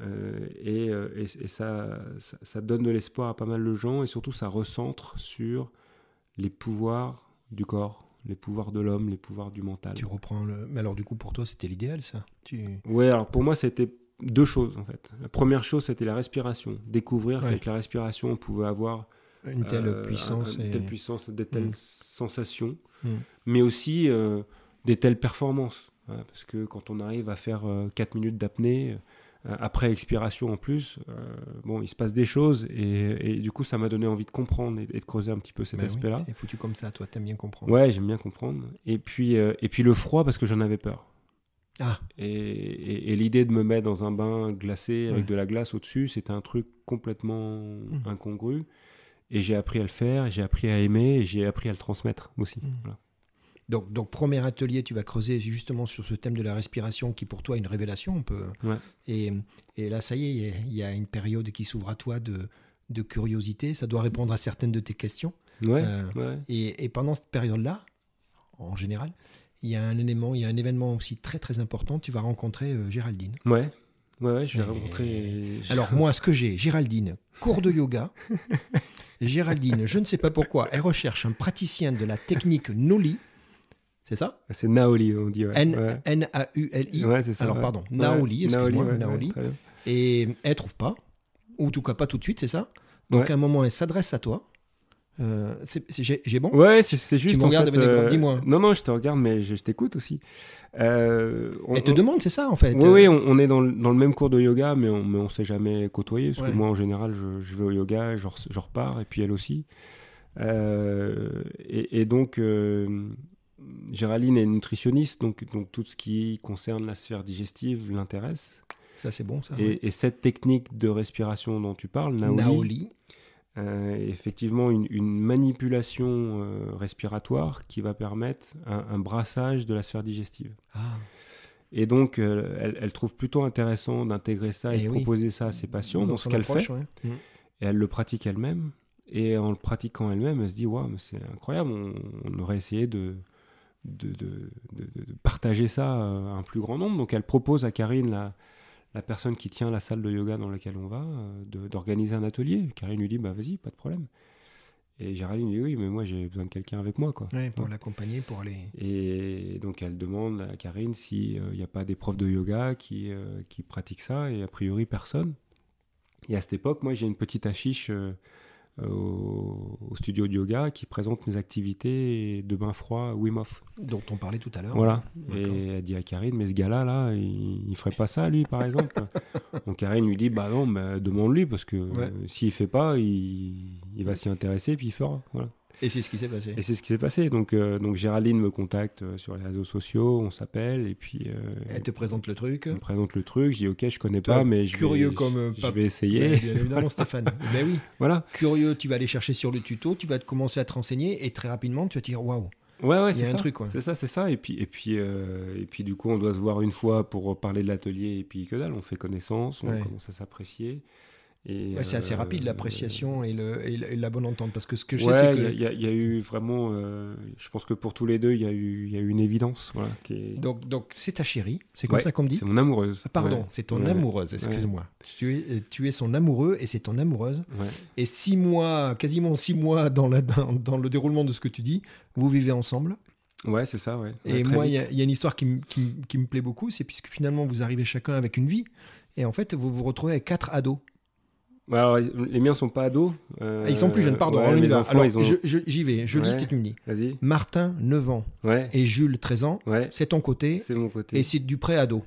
Et, et, ça, ça, donne de l'espoir à pas mal de gens et surtout ça recentre sur les pouvoirs du corps, les pouvoirs de l'homme, les pouvoirs du mental. Tu reprends le. Mais alors du coup pour toi c'était l'idéal ça? Tu... Oui alors pour moi c'était deux choses en fait. La première chose, c'était la respiration. Découvrir qu'avec la respiration, on pouvait avoir une telle euh, puissance, une telle puissance, des telles mm. sensations, mm. mais aussi euh, des telles performances. parce que quand on arrive à faire 4 euh, minutes d'apnée, après expiration en plus, bon, il se passe des choses et, du coup, ça m'a donné envie de comprendre et, de creuser un petit peu cet ben aspect-là. Oui, foutu comme ça, toi, t'aimes bien comprendre. Ouais, j'aime bien comprendre. Et puis, et puis le froid parce que j'en avais peur. Ah. Et, l'idée de me mettre dans un bain glacé avec de la glace au-dessus, c'était un truc complètement mmh. incongru. Et j'ai appris à le faire, j'ai appris à aimer, et j'ai appris à le transmettre aussi. Mmh. Donc, donc, premier atelier, tu vas creuser justement sur ce thème de la respiration qui pour toi est une révélation. On peut... Et, et, là, ça y est, il y a une période qui s'ouvre à toi de, de, curiosité. Ça doit répondre à certaines de tes questions. Ouais, euh, et, et, pendant cette période-là, en général, il y a un élément, il y a un événement aussi très très important. Tu vas rencontrer euh, Géraldine. Ouais. Ouais, je vais rencontrer. Alors moi, ce que j'ai, Géraldine, cours de yoga. Géraldine, je ne sais pas pourquoi, elle recherche un praticien de la technique Noli. C'est ça? C'est Naoli, on dit. N-A-U-L-I. Ouais, c'est ça. Alors, pardon, Naoli, excuse-moi, Naoli. Et elle trouve pas, ou en tout cas pas tout de suite, c'est ça? Donc, à un moment, elle s'adresse à toi. Euh, j'ai bon? Ouais, c'est juste. Tu me regardes, euh, dis-moi. Non, non, je te regarde, mais je, t'écoute aussi. Euh, on, te demande, c'est ça en fait Oui, oui, on, est dans le, dans le, même cours de yoga, mais on ne s'est jamais côtoyé. Parce que moi, en général, je, je, vais au yoga, je, je, repars, et puis elle aussi. Et, et, donc, Géraldine est nutritionniste, donc, donc tout ce qui concerne la sphère digestive l'intéresse. Ça, c'est bon, ça. Et, et, cette technique de respiration dont tu parles, Naoli, Naoli euh, effectivement une, manipulation euh, respiratoire qui va permettre un, brassage de la sphère digestive. Ah. Et donc, euh, elle, trouve plutôt intéressant d'intégrer ça et, eh de proposer ça à ses patients dans, ce qu'elle fait. Mmh. Et elle le pratique elle-même. Et en le pratiquant elle-même, elle se dit Waouh, c'est incroyable, on, aurait essayé de de, de, partager ça à un plus grand nombre. Donc, elle propose à Karine la, la personne qui tient la salle de yoga dans laquelle on va d'organiser un atelier. Karine lui dit bah vas-y, pas de problème. Et Géraldine dit oui, mais moi j'ai besoin de quelqu'un avec moi. Quoi. pour l'accompagner, pour aller. Et donc elle demande à Karine s'il n'y a pas des profs de yoga qui, qui pratiquent ça, et a priori personne. Et à cette époque, moi j'ai une petite affiche euh, au, studio de yoga qui présente mes activités de bain froid Wim Hof. Dont on parlait tout à l'heure. Voilà. Et elle dit à Karine, mais ce gars-là, là, il, ne ferait pas ça, lui, par exemple. Donc Karine lui dit, bah non, bah, demande-lui, parce que s'il fait pas, il, il va s'y intéresser, puis il fera. Voilà. Et c'est ce qui s'est passé. Et c'est ce qui s'est passé. Donc, euh, donc Géraldine me contacte euh, sur les réseaux sociaux, on s'appelle et puis. Euh, elle te présente le truc. Elle me présente le truc. Je dis ok, je connais pas, mais je curieux vais, comme je, vais essayer. bien évidemment, Stéphane. Mais oui. Voilà. Curieux, tu vas aller chercher sur le tuto, tu vas te commencer à te renseigner et très rapidement tu vas te dire waouh. Ouais, ouais, c'est ça. C'est ça, c'est ça. Et puis, et puis, et puis, du coup, on doit se voir une fois pour parler de l'atelier et puis que dalle, on fait connaissance, on commence à s'apprécier c'est assez rapide euh, l'appréciation et, la bonne entente. Parce que ce que je sais c'est que il y, a eu vraiment euh, je pense que pour tous les deux il y a eu il y a eu une évidence voilà, donc donc c'est ta chérie c'est comme ça qu'on me dit c'est mon amoureuse ah, pardon c'est ton amoureuse excuse-moi. Tu es tu es son amoureux et c'est ton amoureuse. Et six mois quasiment six mois dans la dans, dans, le déroulement de ce que tu dis vous vivez ensemble. Ouais, c'est ça, ouais. Et moi, il y, y, a une histoire qui, qui, qui me plaît beaucoup, c'est puisque finalement, vous arrivez chacun avec une vie, et en fait, vous vous retrouvez avec quatre ados. Bah, alors, les miens sont pas ados. Euh, ils sont plus jeunes, pardon. Ouais, alors, j'y vais, je lis et tu me dis. Vas-y. Martin, 9 ans. Ouais. Et Jules, 13 ans. Ouais. C'est ton côté. C'est mon côté. Et c'est du pré-ado.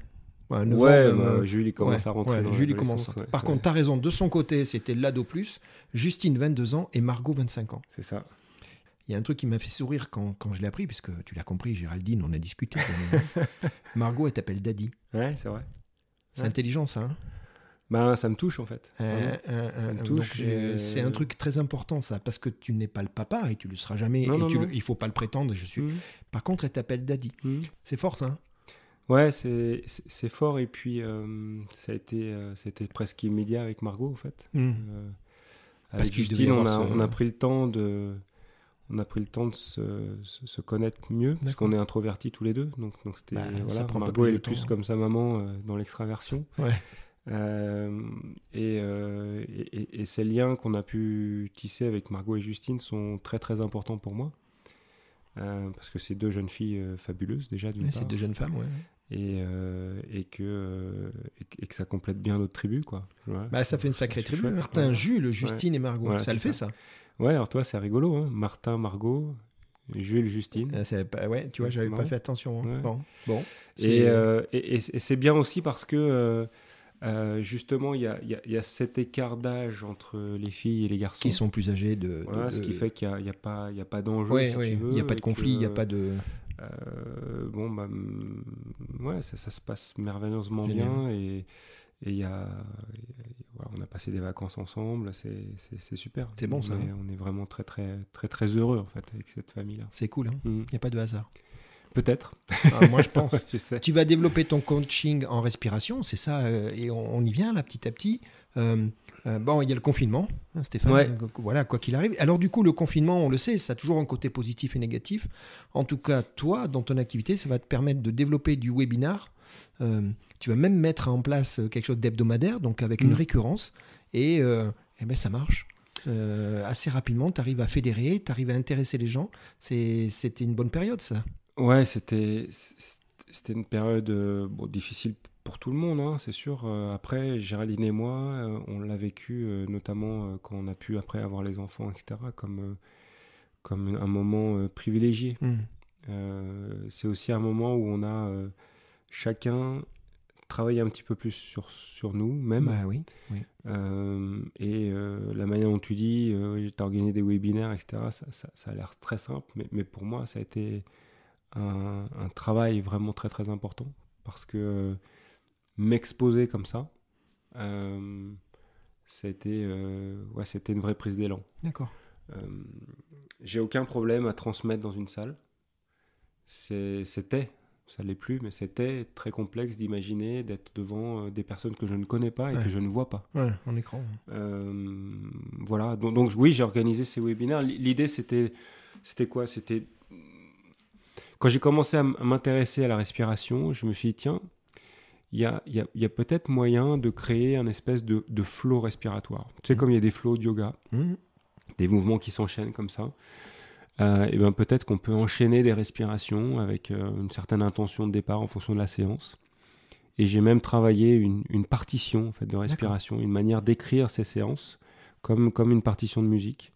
Ouais, ouais bah, Jules, il commence à rentrer. Dans Jules, il commence. Par contre, tu as raison. De son côté, c'était l'ado plus. Justine, 22 ans. Et Margot, 25 ans. C'est ça. Il y a un truc qui m'a fait sourire quand, quand je l'ai appris, puisque tu l'as compris, Géraldine, on a discuté. Margot, elle t'appelle Daddy. Ouais, c'est vrai. C'est intelligent, ça. Hein ben, ça me touche en fait. Euh, euh, ça me touche. C'est un truc très important ça, parce que tu n'es pas le papa et tu le seras jamais. et tu il faut pas le prétendre. Je suis. Mmh. Par contre, elle t'appelle Daddy. Mmh. C'est fort ça. Hein? Ouais, c'est fort et puis euh, ça a été c'était presque immédiat avec Margot en fait. Mmh. avec Justine, on a, on a pris le temps de on a pris le temps de se, se, connaître mieux parce qu'on est introvertis tous les deux. Donc, donc c'était bah, voilà, Margot elle est plus comme sa maman dans l'extraversion. Ouais. Euh, euh, et, et, ces liens qu'on a pu tisser avec Margot et Justine sont très très importants pour moi. Euh, parce que c'est deux jeunes filles fabuleuses déjà C'est deux jeunes femmes, ouais. Et, et, que, et, que ça complète bien notre tribu, quoi. Bah, ça fait une sacrée tribu. Martin, Jules, Justine et Margot. ça le fait, ça. Ouais, alors toi, c'est rigolo. Hein. Martin, Margot, Jules, Justine. ouais, tu vois, j'avais pas fait attention. Hein. Bon. bon et, et, c'est bien aussi parce que euh, justement, il y a, y a, cet écart d'âge entre les filles et les garçons. Qui sont plus âgés de. Voilà, ce qui fait qu'il n'y a, a, pas, d'enjeu. il n'y a pas de conflit, il n'y a pas de. Euh, bon, bah, ouais, ça, ça, se passe merveilleusement bien et. Et y a, voilà, on a passé des vacances ensemble, c'est super. C'est bon ça. Hein. on est vraiment très très très très heureux en fait avec cette famille là. C'est cool, hein. mm. il n'y a pas de hasard. Peut-être. Ah, moi, je pense. Tu vas développer ton coaching en respiration, c'est ça, euh, et on, y vient là petit à petit. Euh, euh, bon, il y a le confinement, hein, Stéphane. Voilà, quoi qu'il arrive. Alors, du coup, le confinement, on le sait, ça a toujours un côté positif et négatif. En tout cas, toi, dans ton activité, ça va te permettre de développer du webinar. tu vas même mettre en place quelque chose d'hebdomadaire, donc avec une mm. récurrence, et, eh ben, ça marche. assez rapidement, tu arrives à fédérer, tu arrives à intéresser les gens. C'était une bonne période, ça. Ouais, c'était c'était une période euh, bon, difficile pour tout le monde, hein, c'est sûr. Euh, après, Géraldine et moi, euh, on l'a vécu notamment quand on a pu après avoir les enfants, etc., comme, comme un moment privilégié. Mmh. c'est aussi un moment où on a chacun travaillé un petit peu plus sur, sur nous, même. Bah oui, oui. et la manière dont tu dis, j'ai organisé des webinaires, etc., ça, ça, ça a l'air très simple, mais, mais, pour moi, ça a été un, travail vraiment très très important parce que euh, m'exposer comme ça, euh, c'était euh, ouais, c'était une vraie prise d'élan. D'accord. J'ai aucun problème à transmettre dans une salle. C'était, ça l'est plus, mais c'était très complexe d'imaginer d'être devant des personnes que je ne connais pas et que je ne vois pas. Ouais, en écran. voilà, donc, donc oui, j'ai organisé ces webinaires. L'idée, c'était, c'était quoi? C'était quand j'ai commencé à m'intéresser à la respiration, je me suis dit, tiens, il y a, y a peut-être moyen de créer un espèce de, de flow respiratoire. Tu sais, mmh. comme il y a des flows de yoga, mmh. des mouvements qui s'enchaînent comme ça. Euh, et ben peut-être qu'on peut enchaîner des respirations avec euh, une certaine intention de départ en fonction de la séance. Et j'ai même travaillé une, une, partition en fait, de respiration, une manière d'écrire ces séances comme, comme une partition de musique.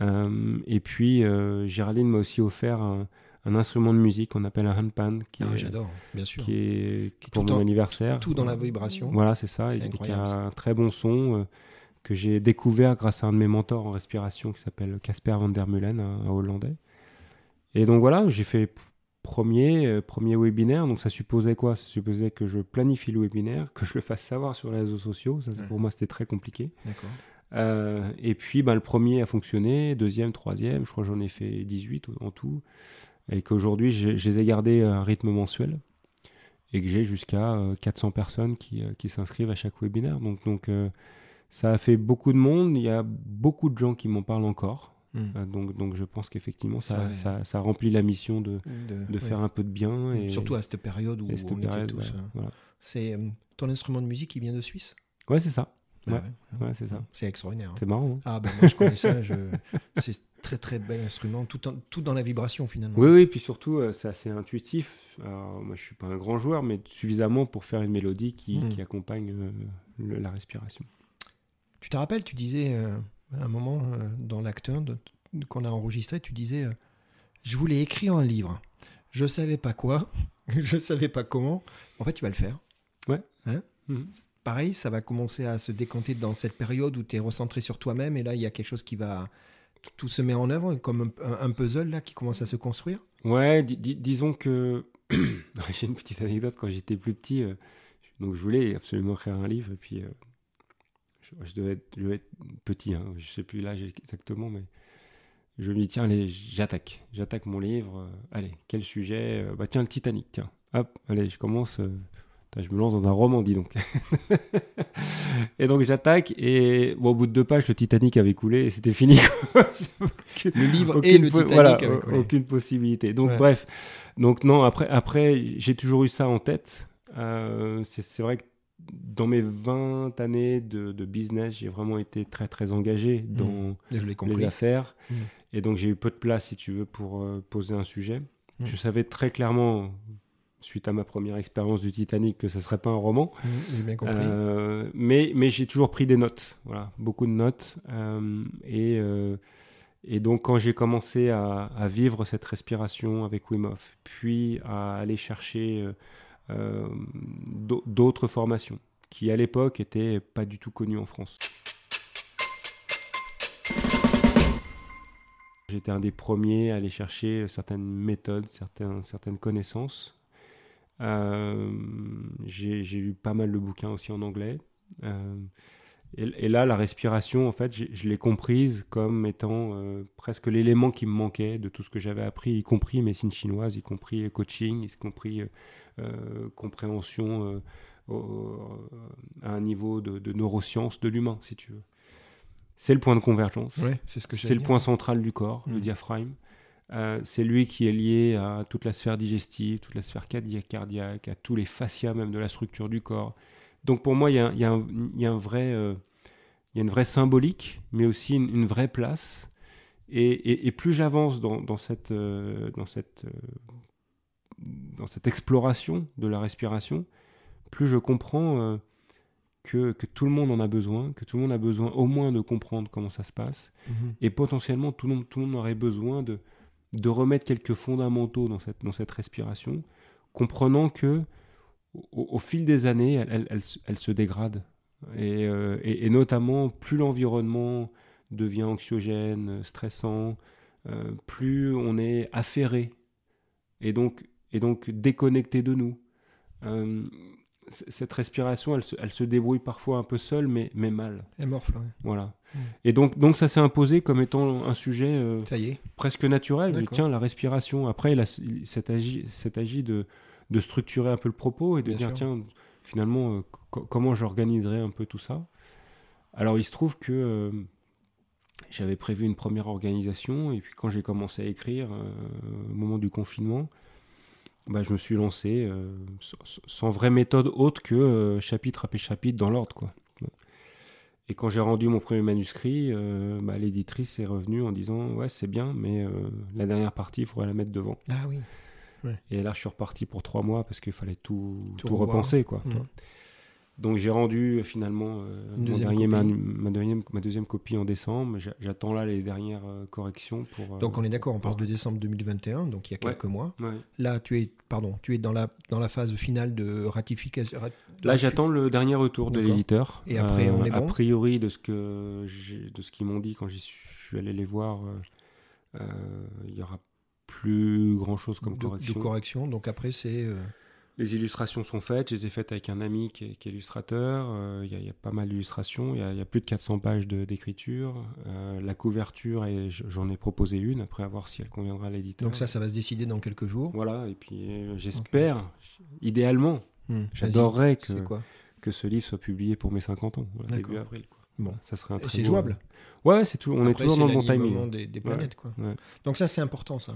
Euh, et puis, euh, Géraldine m'a aussi offert un, un, instrument de musique qu'on appelle un handpan. Qui ah, j'adore, bien sûr. Qui est, pour mon anniversaire. Tout dans la vibration. Voilà, c'est ça. Et qui a un très bon son que j'ai découvert grâce à un de mes mentors en respiration qui s'appelle Casper van der Meulen, un, Hollandais. Et donc voilà, j'ai fait premier, euh, premier webinaire. Donc ça supposait quoi? Ça supposait que je planifie le webinaire, que je le fasse savoir sur les réseaux sociaux. Ça, Pour moi, c'était très compliqué. Euh, et puis, bah, le premier a fonctionné, deuxième, troisième, je crois que j'en ai fait 18 en tout. Et qu'aujourd'hui, je, les ai gardés à un rythme mensuel. Et que j'ai jusqu'à 400 euh, personnes qui, qui s'inscrivent à chaque webinaire. Donc, donc ça a fait beaucoup de monde. Il y a beaucoup de gens qui m'en parlent encore. Hmm. Euh, donc, donc je pense qu'effectivement, ça, ça, ça, remplit la mission de, de, faire un peu de bien. Et, Surtout à cette période où on était tous. Euh, c'est euh, ton instrument de musique qui vient de Suisse? Ouais, c'est ça. Ouais, ouais, c'est ça. C'est extraordinaire. Hein. C'est marrant. Hein. ah ben moi je connais ça. Je... C'est très très bel instrument, tout, tout dans la vibration finalement. Oui, oui, puis surtout c'est assez intuitif. Alors, moi je suis pas un grand joueur, mais suffisamment pour faire une mélodie qui, qui accompagne la respiration. Tu te rappelles, tu disais euh, à un moment euh, dans l'acteur qu'on a enregistré, tu disais euh, Je voulais écrire un livre. Je savais pas quoi, je savais pas comment. En fait, tu vas le faire. Ouais. Hein? Mhm. Pareil, ça va commencer à se décompter dans cette période où tu es recentré sur toi-même et là, il y a quelque chose qui va. Tout se met en œuvre, comme un, puzzle là qui commence à se construire. Ouais, disons que. J'ai une petite anecdote quand j'étais plus petit. donc, je voulais absolument écrire un livre et puis je, devais, être, petit, hein, je sais plus l'âge exactement, mais je me dis tiens, j'attaque, j'attaque mon livre. Euh, allez, quel sujet euh, Bah tiens, le Titanic, tiens. Hop, allez, je commence. Euh, je me lance dans un roman, dis donc. et donc j'attaque et au bout de deux pages, le Titanic avait coulé et c'était fini. le livre et le Titanic voilà, Aucune possibilité. Donc bref, donc non. Après, après, j'ai toujours eu ça en tête. c'est vrai que dans mes 20 années de, business, j'ai vraiment été très très engagé mmh. dans les affaires. Mmh. Et donc j'ai eu peu de place, si tu veux, pour euh, poser un sujet. Mmh. Je savais très clairement, suite à ma première expérience du Titanic, que ce ne serait pas un roman. bien compris. Euh, mais mais j'ai toujours pris des notes, voilà, beaucoup de notes. Euh, et, et donc quand j'ai commencé à, à, vivre cette respiration avec Wim Hof, puis à aller chercher euh, d'autres formations qui à l'époque étaient pas du tout connues en France. J'étais un des premiers à aller chercher certaines méthodes, certaines, certaines connaissances. Euh, j'ai lu pas mal de bouquins aussi en anglais. Euh, et, là, la respiration, en fait, je l'ai comprise comme étant presque l'élément qui me manquait de tout ce que j'avais appris, y compris médecine chinoise, y compris coaching, y compris euh, compréhension euh, à un niveau de, neurosciences de l'humain, si tu veux. C'est le point de convergence. c'est ce que C'est le point central du corps, le mmh. diaphragme. Euh, c'est lui qui est lié à toute la sphère digestive, toute la sphère cardiaque, à tous les fascias même de la structure du corps. Donc pour moi, il y a, y a, un vrai, il y a une vraie symbolique, mais aussi une, vraie place. Et, et, plus j'avance dans, dans, cette, dans cette dans cette exploration de la respiration, plus je comprends euh, que, que, tout le monde en a besoin, que tout le monde a besoin au moins de comprendre comment ça se passe, mhm. et potentiellement tout le, monde, tout le monde aurait besoin de, de remettre quelques fondamentaux dans cette, respiration, comprenant que au, fil des années, elle, se dégrade. Euh, et, notamment, plus l'environnement devient anxiogène, stressant, euh, plus on est affairé. Et donc, et donc déconnecté de nous. Euh, cette respiration, elle se, elle se, débrouille parfois un peu seule, mais, mais mal. Elle morfle, Voilà. Mm. Et donc, donc ça s'est imposé comme étant un sujet euh, ça y est. presque naturel. tiens, la respiration. Après, c'est agi, agi de, de, structurer un peu le propos et de dire, tiens, finalement, euh, comment j'organiserai un peu tout ça? Alors, il se trouve que j'avais prévu une première organisation, et puis quand j'ai commencé à écrire, au moment du confinement, bah, je me suis lancé euh, sans, sans vraie méthode autre que euh, chapitre après chapitre dans l'ordre. quoi. Et quand j'ai rendu mon premier manuscrit, euh, bah, l'éditrice est revenue en disant Ouais, c'est bien, mais la dernière partie, il faudrait la mettre devant. Ah oui. Et là, je suis reparti pour trois mois parce qu'il fallait tout, Tout tout revoir. repenser. Quoi. Mhm. Donc j'ai rendu euh, finalement euh, mon dernier ma, deuxième, ma deuxième copie en décembre. J'a- J'attends là les dernières euh, corrections pour. euh, Donc on est d'accord, on parle de décembre 2021, donc il y a Ouais. quelques mois. Ouais. Là, tu es, pardon, tu es dans la, dans la phase finale de ratification. rat- de Là, j'attends le dernier retour de l'éditeur. Et après, on est A bon priori, de ce que de ce qu'ils m'ont dit quand je suis allé les voir, il y aura plus grand chose comme de, de correction. correction. Donc après, c'est. Les illustrations sont faites, je les ai faites avec un ami qui est, qui est illustrateur. euh, Il y, a- il y a pas mal d'illustrations, il y, a- il y a plus de 400 pages d'écriture. Euh, la couverture, j'en ai proposé une, après à voir si elle conviendra à l'éditeur. donc ça, ça va se décider dans quelques jours. Voilà, et puis euh, j'espère, idéalement, Hmm, j'adorerais que, ce livre soit publié pour mes 50 ans, voilà, début avril. Quoi. Bon. Ça serait un c'est jouable. Ouais, c'est tout, on est toujours dans le bon timing. Des, des planètes, quoi. ouais. Donc ça, c'est important, ça.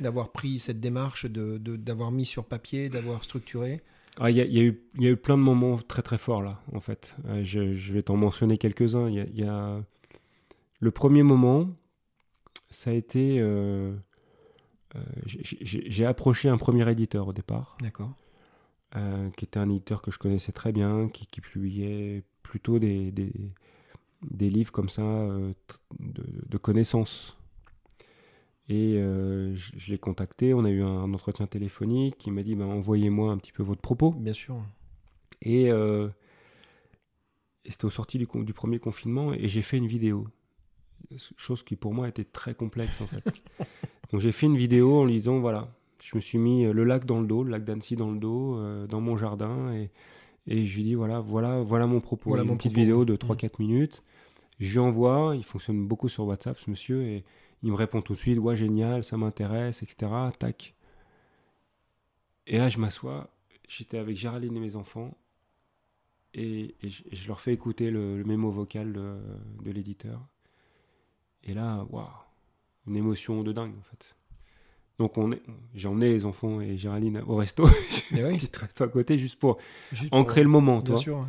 D'avoir pris cette démarche, de, d'avoir mis sur papier, d'avoir structuré. Ah, Il y, a- il y il y a eu plein de moments très très forts là, en fait. Euh, je, je vais t'en mentionner quelques-uns. Il y a, y Le premier moment, ça a été. euh, euh, j'ai- approché un premier éditeur au départ, D'accord. qui était un éditeur que je connaissais très bien, qui, qui publiait plutôt des, des, des livres comme ça de, de connaissances. Et euh, je, je l'ai contacté, on a eu un entretien téléphonique, il m'a dit bah, envoyez-moi un petit peu votre propos. Bien sûr. Et, euh, et c'était au sorti du, premier confinement et j'ai fait une vidéo. Chose qui pour moi était très complexe en fait. Donc j'ai fait une vidéo en lui disant voilà, je me suis mis euh, le lac dans le dos, le lac d'Annecy dans le dos, euh, dans mon jardin et, et je lui dis voilà, voilà, voilà mon propos. Voilà mon une petite vidéo de Mm. 3-4 minutes. Je lui envoie, il fonctionne beaucoup sur WhatsApp ce monsieur et il me répond tout de suite ouais génial, ça m'intéresse, etc. Tac. Et là je m'assois, j'étais avec Géraldine et mes enfants et, et je, et je leur fais écouter le, le mémo vocal de, de l'éditeur. Et là, waouh, une émotion de dingue en fait. Donc on est, j'ai emmené les enfants et Géraldine au resto, Eh j'ai oui. petit resto à côté juste pour Juste ancrer le moment, Bien toi. sûr.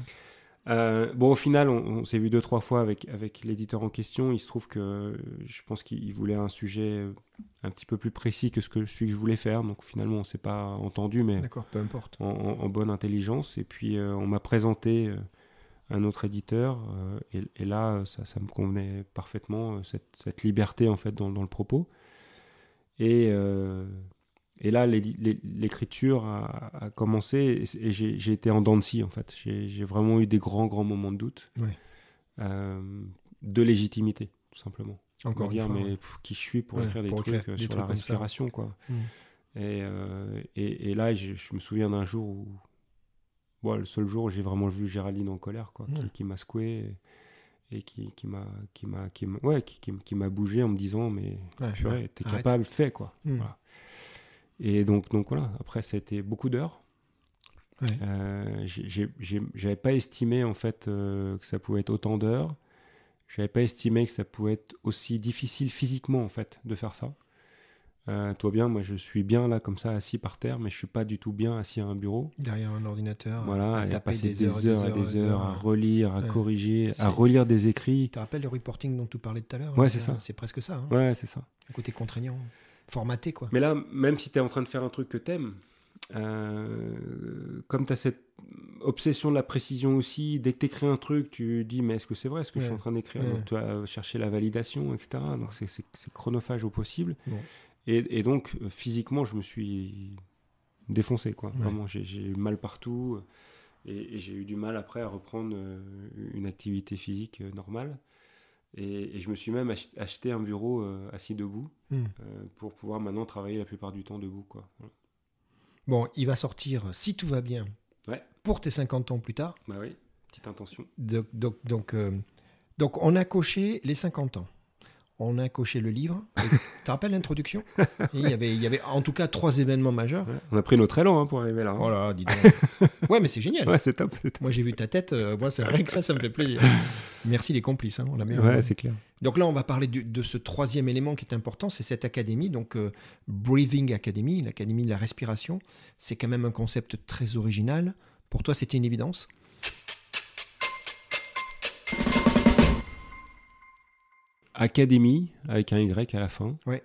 Euh, bon, au final, on, on s'est vu deux, trois fois avec, avec l'éditeur en question. Il se trouve que euh, je pense qu'il voulait un sujet euh, un petit peu plus précis que ce que celui que je voulais faire. Donc finalement, on s'est pas entendu, mais D'accord, peu importe. en, en- en bonne intelligence. Et puis, euh, on m'a présenté euh, un autre éditeur. et, et là, ça, ça me convenait parfaitement, cette, cette liberté, en fait, dans, dans le propos. Et, et là, l'écriture a, a commencé. Et, j'ai été en dents de scie, en fait. J'ai vraiment eu des grands, grands moments de doute. Ouais. euh, de légitimité, tout simplement Encore une fois. mais ouais. pff, qui je suis pour Ouais, écrire des pour trucs écrire euh, des sur trucs la ça. respiration quoi Mm. et, euh, et, et là je, je me souviens d'un jour où bon, le seul jour où j'ai vraiment vu Géraldine en colère quoi qui, m'a secoué et, qui, qui m'a qui m'a qui m'a ouais qui, qui, bougé en me disant mais Ouais, purée ouais, t'es capable fais quoi Mm. Voilà. Et donc donc voilà après ça a été beaucoup d'heures Ouais. euh, j'avais pas estimé en fait euh, que ça pouvait être autant d'heures. J'avais pas estimé que ça pouvait être aussi difficile physiquement en fait de faire ça. Euh, toi bien, moi je suis bien là comme ça assis par terre, mais je suis pas du tout bien assis à un bureau. Derrière un ordinateur. Voilà, à et à passer des, heures, et des heures, à relire, à Ouais. corriger, à relire des écrits. Tu te rappelles le reporting dont tu parlais tout à l'heure Ouais, c'est ça. C'est presque ça. hein. Ouais, c'est ça. Un côté contraignant. Formaté, quoi. Mais là, même si tu es en train de faire un truc que t'aimes, euh, comme tu as cette obsession de la précision aussi, dès que tu écris un truc, tu dis mais est-ce que c'est vrai ce que je suis en train d'écrire? Ouais. Tu vas chercher la validation, etc. Donc c'est- chronophage au possible. Et, et donc euh, physiquement, je me suis défoncé. Quoi. Vraiment, j'ai eu mal partout. Et, et j'ai eu du mal après à reprendre euh, une activité physique euh, normale. Et, et je me suis même ach- acheté un bureau euh, assis debout Hmm. euh, pour pouvoir maintenant travailler la plupart du temps debout. Quoi. Voilà. Bon, il va sortir, si tout va bien, Ouais. pour tes 50 ans plus tard. Bah oui, petite intention. Donc, donc, donc, euh, donc, on a coché les 50 ans. on a coché le livre. Tu te rappelles l'introduction? Il, y avait, il y avait en tout cas trois événements majeurs. on a pris notre élan hein, pour arriver là. Oh là, dis donc. ouais, mais c'est génial. Ouais, c'est top. Moi, j'ai vu ta tête. euh, moi, c'est rien que ça, ça me fait plaisir. Merci les complices. hein, on l'a bien Ouais, c'est clair. Donc là, on va parler du- de ce troisième élément qui est important, c'est cette académie, donc euh, Breathing Academy, l'académie de la respiration. C'est quand même un concept très original. Pour toi, c'était une évidence Académie, avec un Y à la fin. Ouais.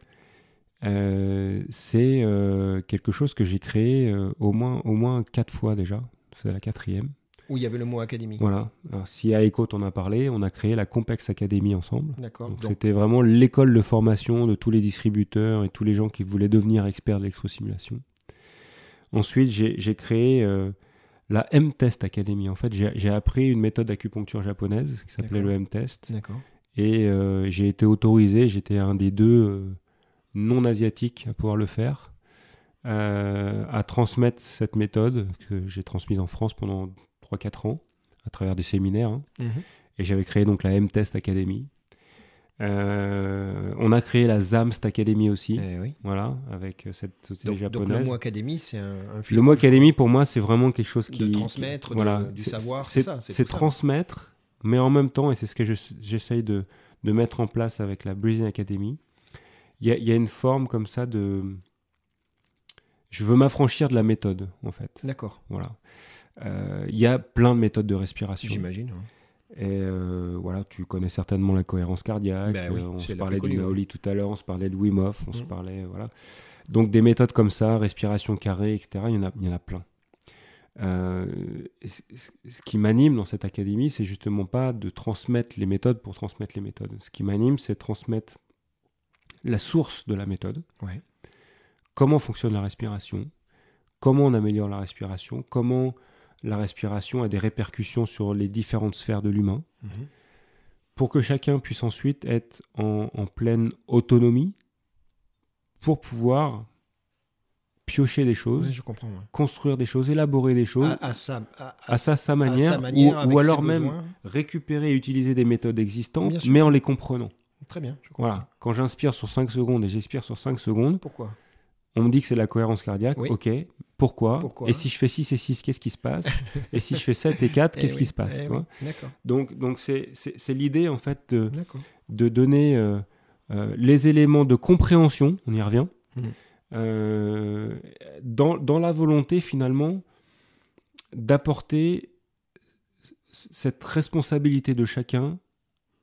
Euh, c'est euh, quelque chose que j'ai créé euh, au, moins, au moins quatre fois déjà. C'est la quatrième. Où il y avait le mot académie. Voilà. Alors, si à Echo t'en a parlé, on a créé la Compex Academy ensemble. D'accord. Donc, Donc, C'était vraiment l'école de formation de tous les distributeurs et tous les gens qui voulaient devenir experts d'électrosimulation. Ensuite, j'ai j'ai créé euh, la M-Test Academy. En fait, j'ai j'ai appris une méthode d'acupuncture japonaise qui s'appelait D'accord. le M-Test. D'accord. Et euh, j'ai été autorisé, j'étais un des deux euh, non-asiatiques à pouvoir le faire, à transmettre cette méthode que j'ai transmise en France pendant 3-4 ans, à travers des séminaires. hein. Mhm. Et j'avais créé donc la M-Test Academy. Euh, on a créé la ZAMST Academy aussi, Eh oui. voilà, avec euh, cette société Donc, donc japonaise. le mot académie, c'est un, un Le mot académie, pour moi, c'est vraiment quelque chose de qui. transmettre, qui- de- voilà, du savoir, c'est ça. C'est transmettre, mais en même temps, et c'est ce que je- j'essaye de, de mettre en place avec la Breathing Academy, il y a, il y a une forme comme ça de. Je veux m'affranchir de la méthode, en fait. D'accord. Voilà. Euh, Il y a plein de méthodes de respiration. J'imagine. ouais. Et euh, voilà, tu connais certainement la cohérence cardiaque. Ben oui, euh, on se la parlait du Naoli tout à l'heure, on se parlait de Wim Hof, on se Mm. parlait. Voilà. Donc des méthodes comme ça, respiration carrée, etc., il y en a, il y en a plein. Euh, ce qui m'anime dans cette académie, c'est justement pas de transmettre les méthodes pour transmettre les méthodes. Ce qui m'anime, c'est de transmettre la source de la méthode, Ouais. comment fonctionne la respiration, comment on améliore la respiration, comment la respiration a des répercussions sur les différentes sphères de l'humain, Mhm. pour que chacun puisse ensuite être en, en pleine autonomie pour pouvoir piocher des choses, Ouais, je comprends. ouais. construire des choses, élaborer des choses, À, à sa, à, à sa, sa à manière, sa manière, ou, alors même besoins. récupérer et utiliser des méthodes existantes, mais en les comprenant. Très bien. je comprends. Voilà. Quand j'inspire sur 5 secondes et j'expire sur 5 secondes, Pourquoi? on me dit que c'est la cohérence cardiaque. Oui. Ok. Pourquoi, Pourquoi Et si je fais 6 et 6, qu'est-ce qui se passe Et si je fais 7 et 4, Eh qu'est-ce oui, qui se passe eh oui. Donc, donc c'est, c'est, l'idée en fait de, de donner euh, euh, les éléments de compréhension, on y revient, Mhm. euh, dans, dans la volonté finalement d'apporter cette responsabilité de chacun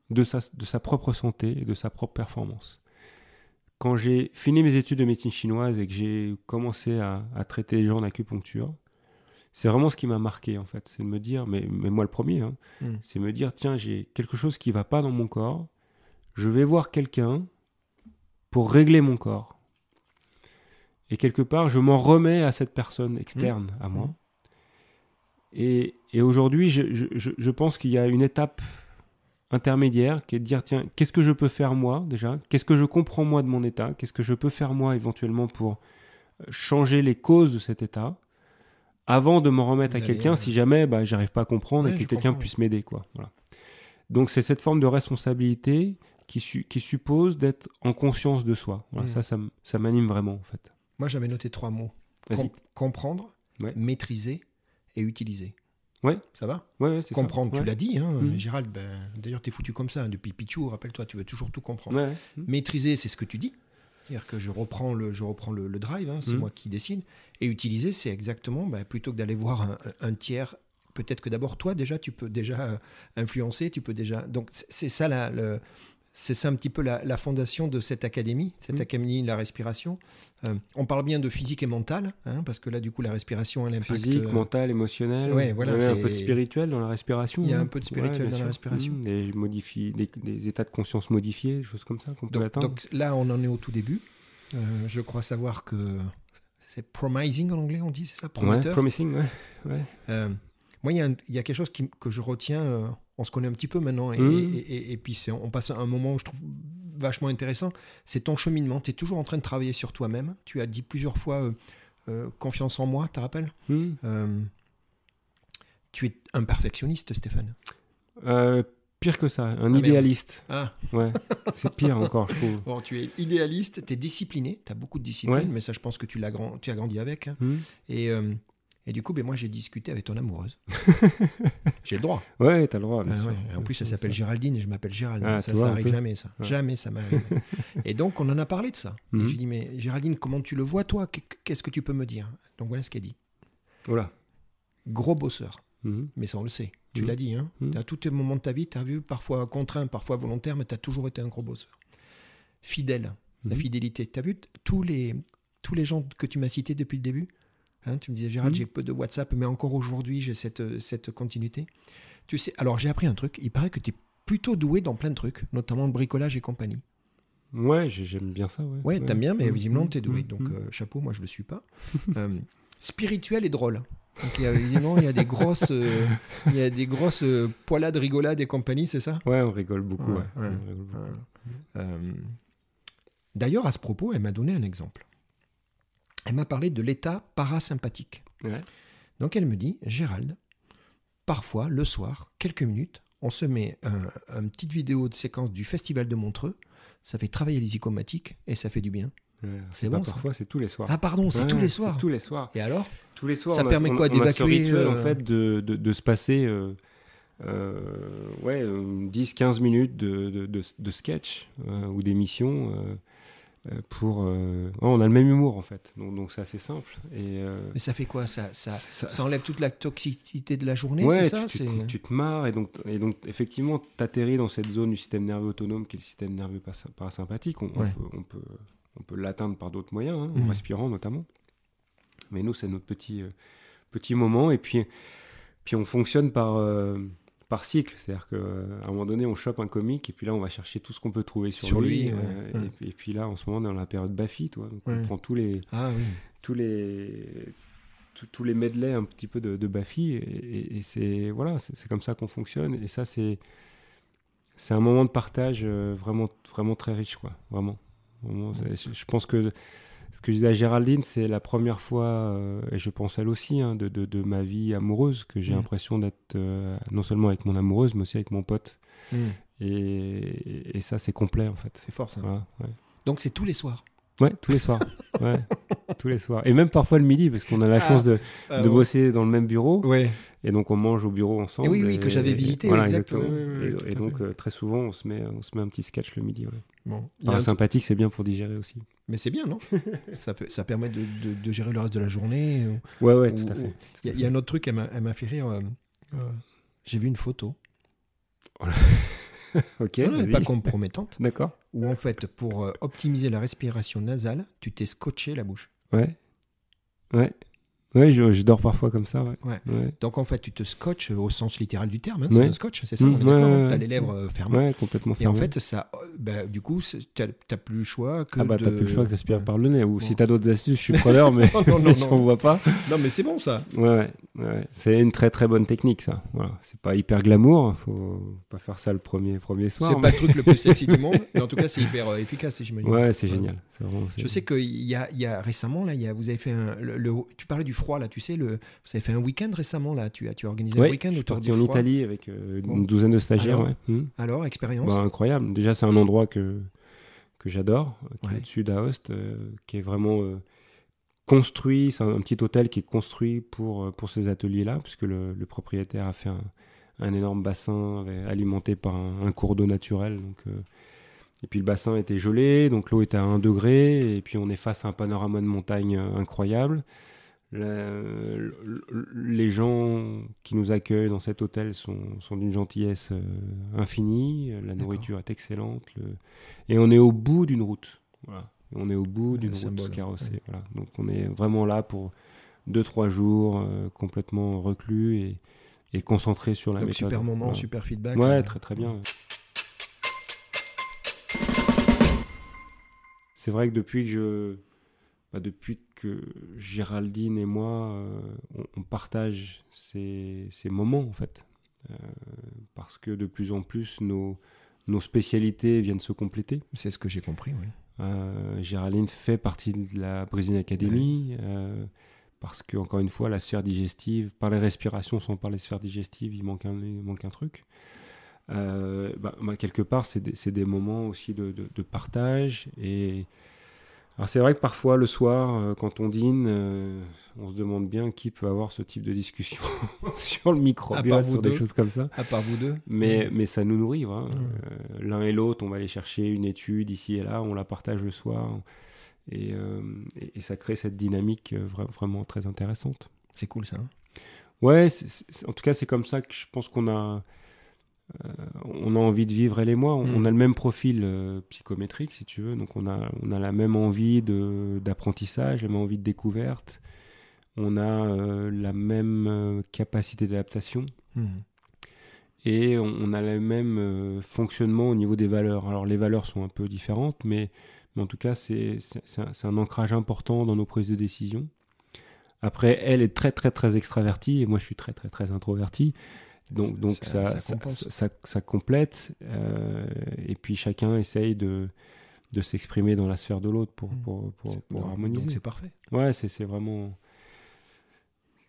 de sa, de sa propre santé et de sa propre performance. Quand j'ai fini mes études de médecine chinoise et que j'ai commencé à, à traiter les gens en acupuncture, c'est vraiment ce qui m'a marqué en fait. C'est de me dire, mais, mais moi le premier, hein, Mm. c'est me dire, tiens, j'ai quelque chose qui va pas dans mon corps, je vais voir quelqu'un pour régler mon corps. Et quelque part, je m'en remets à cette personne externe à moi. Mhm. Et, et aujourd'hui, je, je- je- je pense qu'il y a une étape intermédiaire qui est de dire, tiens, qu'est-ce que je peux faire moi déjà? Qu'est-ce que je comprends moi de mon état? Qu'est-ce que je peux faire moi éventuellement pour euh, changer les causes de cet état avant de m'en remettre à quelqu'un euh, si jamais bah, j'arrive pas à comprendre Ouais, et que quelqu'un puisse m'aider. quoi. Voilà. Donc c'est cette forme de responsabilité qui, su- qui suppose d'être en conscience de soi. Voilà, Mhm. Ça, ça, ça m'anime vraiment en fait. Moi, j'avais noté trois mots. Com- comprendre, Ouais. maîtriser et utiliser. Ouais. Ça va Ouais, ouais, c'est ça. Comprendre, tu Ouais. l'as dit, hein, Mhm. Gérald. Ben, D'ailleurs, tu es foutu comme ça hein, depuis Pichou. Rappelle-toi, tu veux toujours tout comprendre. Ouais. Maîtriser, c'est ce que tu dis. C'est-à-dire que je reprends le, je reprends le, le drive, hein, c'est Mhm. moi qui décide. Et utiliser, c'est exactement, ben, plutôt que d'aller voir un, tiers, peut-être que d'abord, toi, déjà, tu peux déjà euh, influencer, tu peux déjà... Donc, c'est- c'est ça, la, le- c'est ça un petit peu la, la fondation de cette académie, cette Mhm. académie de la respiration. Euh, on parle bien de physique et mentale, hein, parce que là, du coup, la respiration, elle impacte... Physique, euh, mental, émotionnel. Ouais, voilà, Il y a un peu de spirituel dans la respiration. Il y a un peu de spirituel dans la respiration. Mmh, Des, modifie, des, des états de conscience modifiés, des choses comme ça qu'on peut Donc, atteindre. donc là, on en est au tout début. Euh, je crois savoir que c'est promising en anglais, on dit, c'est ça ouais, Prometteur promising, ouais. ouais. Euh, moi, il y, a y quelque chose qui- que je retiens. euh, on se connaît un petit peu maintenant. Et, Mhm. et- et- et puis, on passe un moment, je trouve, vachement intéressant. C'est ton cheminement. Tu es toujours en train de travailler sur toi-même. Tu as dit plusieurs fois euh, euh, confiance en moi, tu te rappelles? Mmh. Tu es un perfectionniste, Stéphane. Pire que ça, un idéaliste. Ah. Ouais, c'est pire encore, je trouve. Bon, tu es idéaliste, tu es discipliné, tu as beaucoup de discipline, Ouais. mais ça, je pense que tu, l'as grand, tu as grandi avec. hein. Hmm. Et, et du coup, ben, moi, j'ai discuté avec ton amoureuse. j'ai le droit. Ouais, t'as le droit. bien Ah sûr. ouais. En plus, elle s'appelle. Géraldine et je m'appelle Gérald. Ah, ça, ça arrive jamais, ça. Ouais. Jamais ça m'arrive. et donc, on en a parlé de ça. Et Mhm. j'ai dit, mais Géraldine, comment tu le vois, toi? Qu'est- Qu'est-ce que tu peux me dire? Donc, voilà ce qu'elle dit. Voilà. Gros bosseur. Mhm. Mais ça, on le sait. Tu Mhm. l'as dit. Hein Mhm. À tous tes moments de ta vie, tu as vu, parfois contraint, parfois volontaire, mais tu as toujours été un gros bosseur. Fidèle. La Mhm. fidélité. Tu as vu tous les, tous les gens que tu m'as cités depuis le début Hein, Tu me disais, Gérald, Mhm. j'ai peu de WhatsApp, mais encore aujourd'hui, j'ai cette, euh, cette continuité. Tu sais, alors j'ai appris un truc. Il paraît que tu es plutôt doué dans plein de trucs, notamment le bricolage et compagnie. Ouais, j'ai- j'aime bien ça. Ouais, Ouais, t'aimes bien, mais visiblement, tu es doué. Mhm. Donc, euh, chapeau, moi, je le suis pas. Euh, spirituel et drôle. Donc, il y a, visiblement, il y a des grosses, euh, il y a des grosses poilades, rigolades et compagnie, c'est ça? Ouais, on rigole beaucoup. Ouais, Ouais, ouais, On rigole beaucoup. D'ailleurs, à ce propos, elle m'a donné un exemple. Elle m'a parlé de l'état parasympathique. Ouais. Donc elle me dit, Gérald, parfois, le soir, quelques minutes, on se met un, une petite vidéo de séquence du Festival de Montreux, ça fait travailler les icomatiques et ça fait du bien. Ouais, C'est bon, parfois, c'est tous les soirs. Ah pardon, c'est Ouais, tous les soirs. Tous les soirs. Et alors? Tous les soirs. Ça on a- permet a- quoi, d'évacuer, rituel, en euh, fait, de, de, de se passer euh, euh, ouais, 10-15 minutes de, de, sketch ou d'émissions euh, pour. euh, on a le même humour, en fait. Donc, c'est assez simple. Et, euh, Mais ça fait quoi? Ça, ça, ça- ça enlève toute la toxicité de la journée, Ouais, c'est ça? tu, tu, C'est- tu te marres et donc, et donc effectivement, tu atterris dans cette zone du système nerveux autonome qui est le système nerveux parasympathique. On, peut, on, peut, on peut l'atteindre par d'autres moyens, hein, en respirant notamment. Mais nous, c'est notre petit, euh, petit moment. Et puis, puis on fonctionne par, euh, par cycle. C'est-à-dire qu'à un moment donné, on chope un comique et puis là, on va chercher tout ce qu'on peut trouver sur, Sur lui. lui, ouais, euh, ouais. Et, puis- et puis là, en ce moment, on est dans la période Baffy, toi. Donc Ouais. on prend tous les, Ah oui. tous les tous- tous les medleys un petit peu de, de Baffy et, et- et c'est voilà c'est comme ça qu'on fonctionne et ça c'est c'est un moment de partage euh, vraiment vraiment très riche quoi vraiment, Vraiment, c'est- je, je pense que ce que je disais à Géraldine c'est la première fois euh, et je pense elle aussi hein, de, de, de ma vie amoureuse que j'ai Mm. l'impression d'être euh, non seulement avec mon amoureuse mais aussi avec mon pote Hmm. et, et ça c'est complet en fait C'est fort ça. voilà, ouais. Donc c'est tous les soirs. Ouais, tous les soirs. Ouais, tous les soirs. Et même parfois le midi, parce qu'on a la Ah, chance de, Ah, de ouais. bosser dans le même bureau. Ouais. Et donc on mange au bureau ensemble. Et oui, oui, que j'avais visité, Voilà, exactement. Et- donc euh, très souvent, on se, met, on se met un petit sketch le midi. Ouais. Bon. Truc- Parasympathique, c'est bien pour digérer aussi. Mais c'est bien, non ça, peut- ça permet de, de- de gérer le reste de la journée. euh. Ouais, ouais, Ou- tout à ou- fait. Il y, a- il y a un autre truc, elle m'a fait rire. euh, euh, J'ai vu une photo, Ok, non, non, elle est vas-y. pas compromettante, D'accord. où en fait, pour optimiser la respiration nasale, tu t'es scotché la bouche. Ouais. Ouais. Ouais, je, je dors parfois comme ça. Ouais. Ouais. Ouais, Donc en fait, tu te scotches au sens littéral du terme, hein, c'est un scotch, c'est ça, Mm, on est ouais, d'accord T'as les lèvres euh, fermées. Complètement Et en fait, ça, euh, bah, du coup, t'as plus le choix que Ah bah de... t'as plus le choix que Ouais. par le nez. Ou Bon. si t'as d'autres astuces, je suis preneur, mais Non, non, non, je vois pas. Non, mais c'est bon ça. Ouais, c'est une très très bonne technique ça. Voilà. C'est pas hyper glamour, faut pas faire ça le premier, premier soir. C'est mais- pas le truc le plus sexy du monde, mais en tout cas, c'est hyper euh, efficace, j'imagine. Ouais, c'est génial. Vraiment, Je sais qu'il y a, il y a récemment, là, il y a, vous avez fait un. le- le- tu parlais du froid, là, tu sais, le, vous avez fait un week-end récemment, là. Tu as, tu as organisé Ouais, un week-end autour du en. Italie avec euh, Bon. une douzaine de stagiaires. Alors ouais. Hmm. Alors, expérience Bah, incroyable. Déjà, c'est un endroit que, que j'adore, qui Ouais. est au-dessus d'Aoste, euh, qui est vraiment euh, construit. C'est un, un petit hôtel qui est construit pour, pour ces ateliers-là, puisque le, le propriétaire a fait un, un énorme bassin alimenté par un, un cours d'eau naturel. Donc, et puis le bassin était gelé, donc l'eau était à 1 degré, et puis on est face à un panorama de montagne incroyable. Les gens qui nous accueillent dans cet hôtel sont, sont d'une gentillesse euh, infinie, la nourriture est excellente, le- et on est au bout d'une route. Voilà. On est au bout d'une route carrossée. ouais. Voilà. Donc on est vraiment là pour 2-3 jours, euh, complètement reclus et, et concentré sur la Donc, méthode. super moment, super feedback. Ouais, euh, très très bien. C'est vrai que depuis que je, bah, depuis que Géraldine et moi, euh, on, on partage ces, ces moments en fait, Euh, parce que de plus en plus nos, nos spécialités viennent se compléter. C'est ce que j'ai compris, oui. Euh, Géraldine fait partie de la Brésil Academy parce que encore une fois la sphère digestive, par les respirations sans par les sphères digestives, il manque un, il manque un truc. bah, bah, quelque part, c'est des, des, moments aussi de, de, de partage et alors c'est vrai que parfois le soir, euh, quand on dîne, euh, on se demande bien qui peut avoir ce type de discussion sur le micro, sur des choses comme ça. À part vous deux. Mais, mais ça nous nourrit. Hein. Euh, l'un et l'autre, on va aller chercher une étude ici et là, on la partage le soir. Et, et, ça crée cette dynamique vraiment très intéressante. C'est cool ça. Hein. ouais, en tout cas c'est comme ça que je pense qu'on a on a envie de vivre, elle et moi. On, mm. a le même profil euh, psychométrique, si tu veux. Donc, on a, on a la même envie d'apprentissage, la même envie de découverte. On a euh, la même capacité d'adaptation. Mm. Et on, a le même fonctionnement au niveau des valeurs. Alors, les valeurs sont un peu différentes, mais, en tout cas, c'est un, un, ancrage important dans nos prises de décision. Après, elle est très, très, très extravertie, et moi, je suis très, très, très introverti. Donc, donc ça, ça, ça, complète. Euh, et puis chacun essaye de, de s'exprimer dans la sphère de l'autre pour, pour, pour, pour harmoniser. Donc c'est parfait. Ouais, c'est vraiment.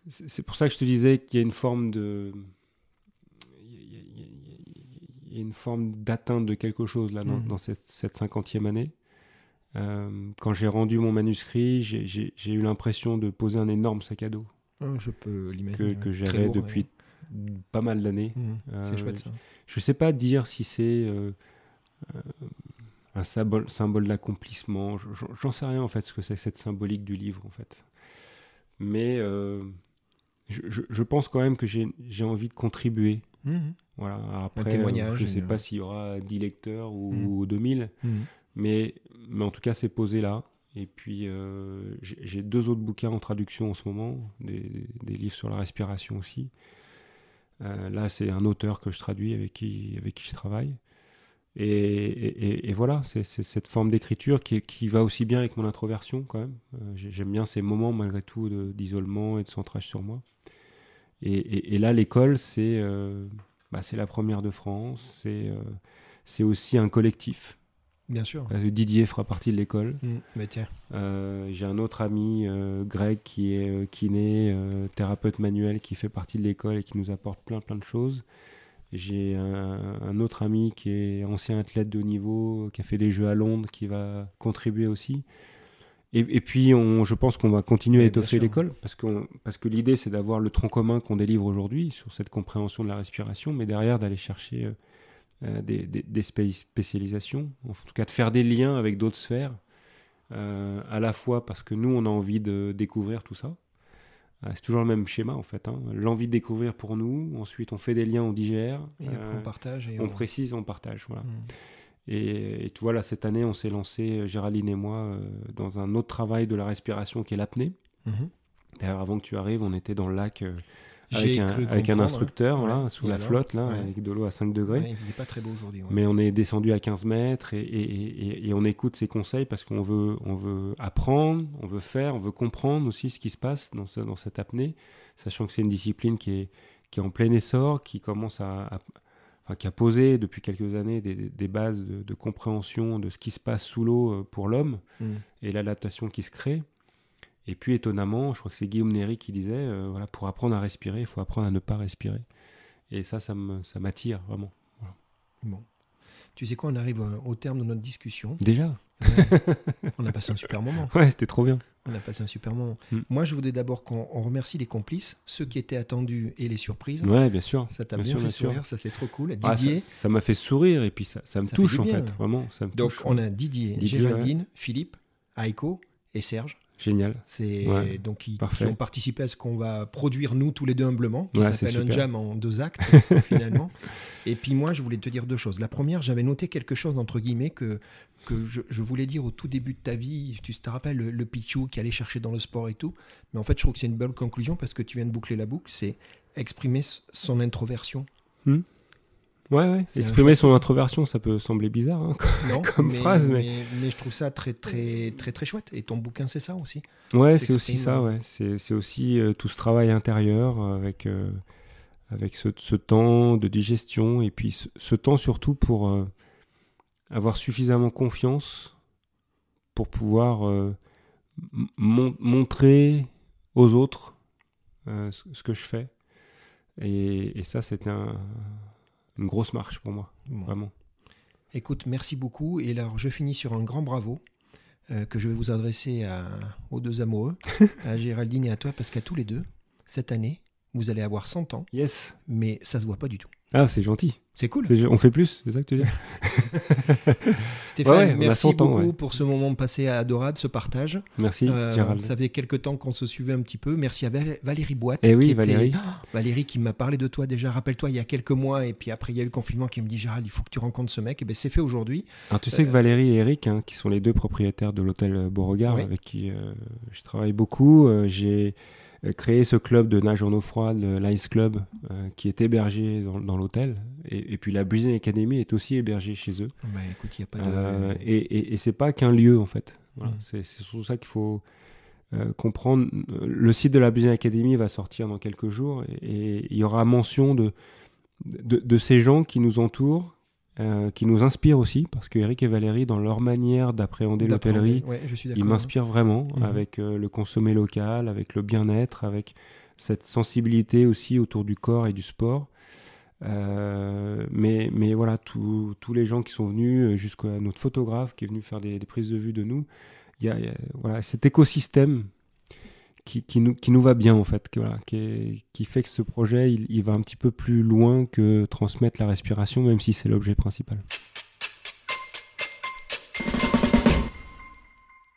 C'est pour ça que je te disais qu'il y a une forme de. Il y a une forme d'atteinte de quelque chose là dans, mmh. cette cinquantième année. Euh, quand j'ai rendu mon manuscrit, j'ai eu l'impression de poser un énorme sac à dos. Je peux l'imaginer. Que, que j'avais depuis pas mal d'années. Mmh, c'est euh, chouette ça. Je sais pas dire si c'est euh, euh, un symbole, symbole d'accomplissement. J'en sais rien en fait ce que c'est cette symbolique du livre en fait. Mais je, je, pense quand même que j'ai envie de contribuer. Mmh. Voilà. Après, un témoignage. Je sais pas s'il y aura 10 lecteurs ou, 2000, mmh. mais, mais en tout cas, c'est posé là. Et puis, j'ai deux autres bouquins en traduction en ce moment, des, des, livres sur la respiration aussi. Euh, là, c'est un auteur que je traduis avec qui, avec qui je travaille. Et, voilà, c'est cette forme d'écriture qui, qui, va aussi bien avec mon introversion quand même. Euh, j'aime bien ces moments malgré tout d'isolement et de centrage sur moi. Et, là, l'école, c'est euh, bah, la première de France, c'est aussi un collectif. Bien sûr. Didier fera partie de l'école. Mmh, euh, j'ai un autre ami, euh, Greg, qui est euh, kiné, thérapeute manuel, qui fait partie de l'école et qui nous apporte plein plein de choses. J'ai un, autre ami qui est ancien athlète de haut niveau, qui a fait des Jeux à Londres, qui va contribuer aussi. Et, puis, on, je pense qu'on va continuer à étoffer l'école, parce, parce que l'idée, c'est d'avoir le tronc commun qu'on délivre aujourd'hui sur cette compréhension de la respiration, mais derrière, d'aller chercher euh, des, des, spécialisations, en tout cas de faire des liens avec d'autres sphères, euh, à la fois parce que nous, on a envie de découvrir tout ça. Euh, c'est toujours le même schéma en fait. Hein. L'envie de découvrir pour nous, ensuite on fait des liens, on digère, et on partage. Et on, précise, on partage. Voilà. Hmm. Et, tu vois, là, cette année, on s'est lancé, Géraldine et moi, dans un autre travail de la respiration qui est l'apnée. Mhm. D'ailleurs, avant que tu arrives, on était dans le lac avec un, avec un instructeur sous la flotte, là, avec de l'eau à 5 degrés. il n'est pas très beau aujourd'hui. Mais on est descendu à 15 mètres et, et, et, on écoute ses conseils parce qu'on veut, on veut apprendre, on veut faire, on veut comprendre aussi ce qui se passe dans, ce, dans cette apnée, sachant que c'est une discipline qui est, qui est en plein essor, qui commence à, Enfin, qui a posé depuis quelques années des, des bases de, compréhension de ce qui se passe sous l'eau euh, pour l'homme mm. et l'adaptation qui se crée. Et puis étonnamment, je crois que c'est Guillaume Néry qui disait, euh, voilà, pour apprendre à respirer, il faut apprendre à ne pas respirer. Et ça, ça m'attire vraiment. Bon. Tu sais quoi, on arrive euh, au terme de notre discussion. Déjà On a passé un super moment. Ouais, c'était trop bien. On a passé un super moment. Mm. Moi, je voudrais d'abord qu'on remercie les complices, ceux qui étaient attendus et les surprises. Ouais, bien sûr. Ça t'a bien, fait sourire, ça c'est trop cool. Ah, Didier. ça m'a fait sourire et puis ça, ça me touche en fait, vraiment. Ça me Donc, on a Didier, Géraldine, Philippe, Aiko et Serge. Génial. C'est donc qui, ont participé à ce qu'on va produire nous tous les deux humblement, qui s'appelle un jam en deux actes finalement. Et puis moi, je voulais te dire deux choses. La première, j'avais noté quelque chose entre guillemets que que je, voulais dire au tout début de ta vie. Tu te rappelles le, le Pichou qui allait chercher dans le sport et tout. Mais en fait, je trouve que c'est une belle conclusion parce que tu viens de boucler la boucle. C'est exprimer son introversion. Hmm. Ouais, ouais. Exprimer son introversion, ça peut sembler bizarre hein, comme, phrase, mais... mais... je trouve ça très, très, très, très chouette. Et ton bouquin, c'est ça aussi? Ouais, c'est aussi ça. Ouais, c'est aussi euh, tout ce travail intérieur avec euh, avec ce, ce, temps de digestion et puis ce, temps surtout pour euh, avoir suffisamment confiance pour pouvoir montrer aux autres ce, que je fais. Et, et ça, c'est un une grosse marche pour moi, Bon. vraiment. Écoute, merci beaucoup. Et alors, je finis sur un grand bravo euh, que je vais vous adresser à- aux deux amoureux, à Géraldine et à toi, parce qu'à tous les deux, cette année, vous allez avoir 100 ans, Yes. mais ça se voit pas du tout. Ah, c'est gentil. C'est cool. C'est- On fait plus, c'est ça que tu veux dire Stéphane, Ouais, ouais, merci 100 ans, beaucoup ouais. pour ce moment passé à Adorade, ce partage. Merci, Euh, Gérald. ça faisait quelques temps qu'on se suivait un petit peu. Merci à Val- Valérie Boite. Eh oui, qui était- Valérie. Ah, Valérie qui m'a parlé de toi déjà, rappelle-toi, il y a quelques mois. Et puis après, il y a eu le confinement qui me dit Gérald, il faut que tu rencontres ce mec. Et bien, c'est fait aujourd'hui. Alors tu sais que Valérie et Eric, hein, qui sont les deux propriétaires de l'hôtel Beauregard, Oui. avec qui euh, je travaille beaucoup, euh, j'ai euh, créé ce club de nage en eau froide, l'Ice Club, euh, qui est hébergé dans, dans l'hôtel. Et, et puis la Breezing Academy est aussi hébergée chez eux. Bah, écoute, il n'y a pas de. Euh, et et, et c'est pas qu'un lieu en fait. Voilà, Mm. C'est surtout ça qu'il faut euh, comprendre. Le site de la Breezing Academy va sortir dans quelques jours et, et il y aura mention de, de, de ces gens qui nous entourent, euh, qui nous inspirent aussi, parce que Eric et Valérie, dans leur manière d'appréhender l'hôtellerie, Ouais, ils m'inspirent vraiment Mhm. avec euh, le consommer local, avec le bien-être, avec cette sensibilité aussi autour du corps et du sport. Euh, mais, mais voilà, tous tous les gens qui sont venus, jusqu'à notre photographe qui est venu faire des, des prises de vue de nous, il y a, y a, voilà, cet écosystème qui, qui, nous, qui nous va bien en fait, que, voilà, qui, est- qui fait que ce projet, il, il va un petit peu plus loin que transmettre la respiration, même si c'est l'objet principal.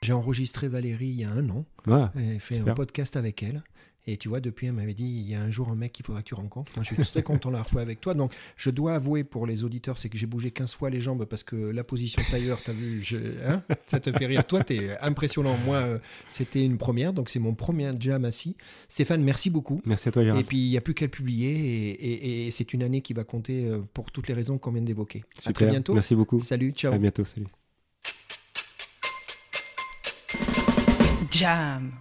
J'ai enregistré Valérie il y a un an. Voilà. J'ai fait un podcast avec elle. Et tu vois, depuis, elle m'avait dit il y a un jour un mec qu'il faudra que tu rencontres. Moi, je suis très content de la refaire avec toi. Donc, je dois avouer pour les auditeurs, c'est que j'ai bougé 15 fois les jambes parce que la position tailleur, t'as vu, je- hein, ça te fait rire. Toi, t'es impressionnant. Moi, euh, c'était une première. Donc, c'est mon premier jam assis. Stéphane, merci beaucoup. Merci à toi, Gérard. Et puis, il n'y a plus qu'à le publier. Et, et- et c'est une année qui va compter euh, pour toutes les raisons qu'on vient d'évoquer. À très bientôt. Merci beaucoup. Salut, ciao. À bientôt. Salut. Jam.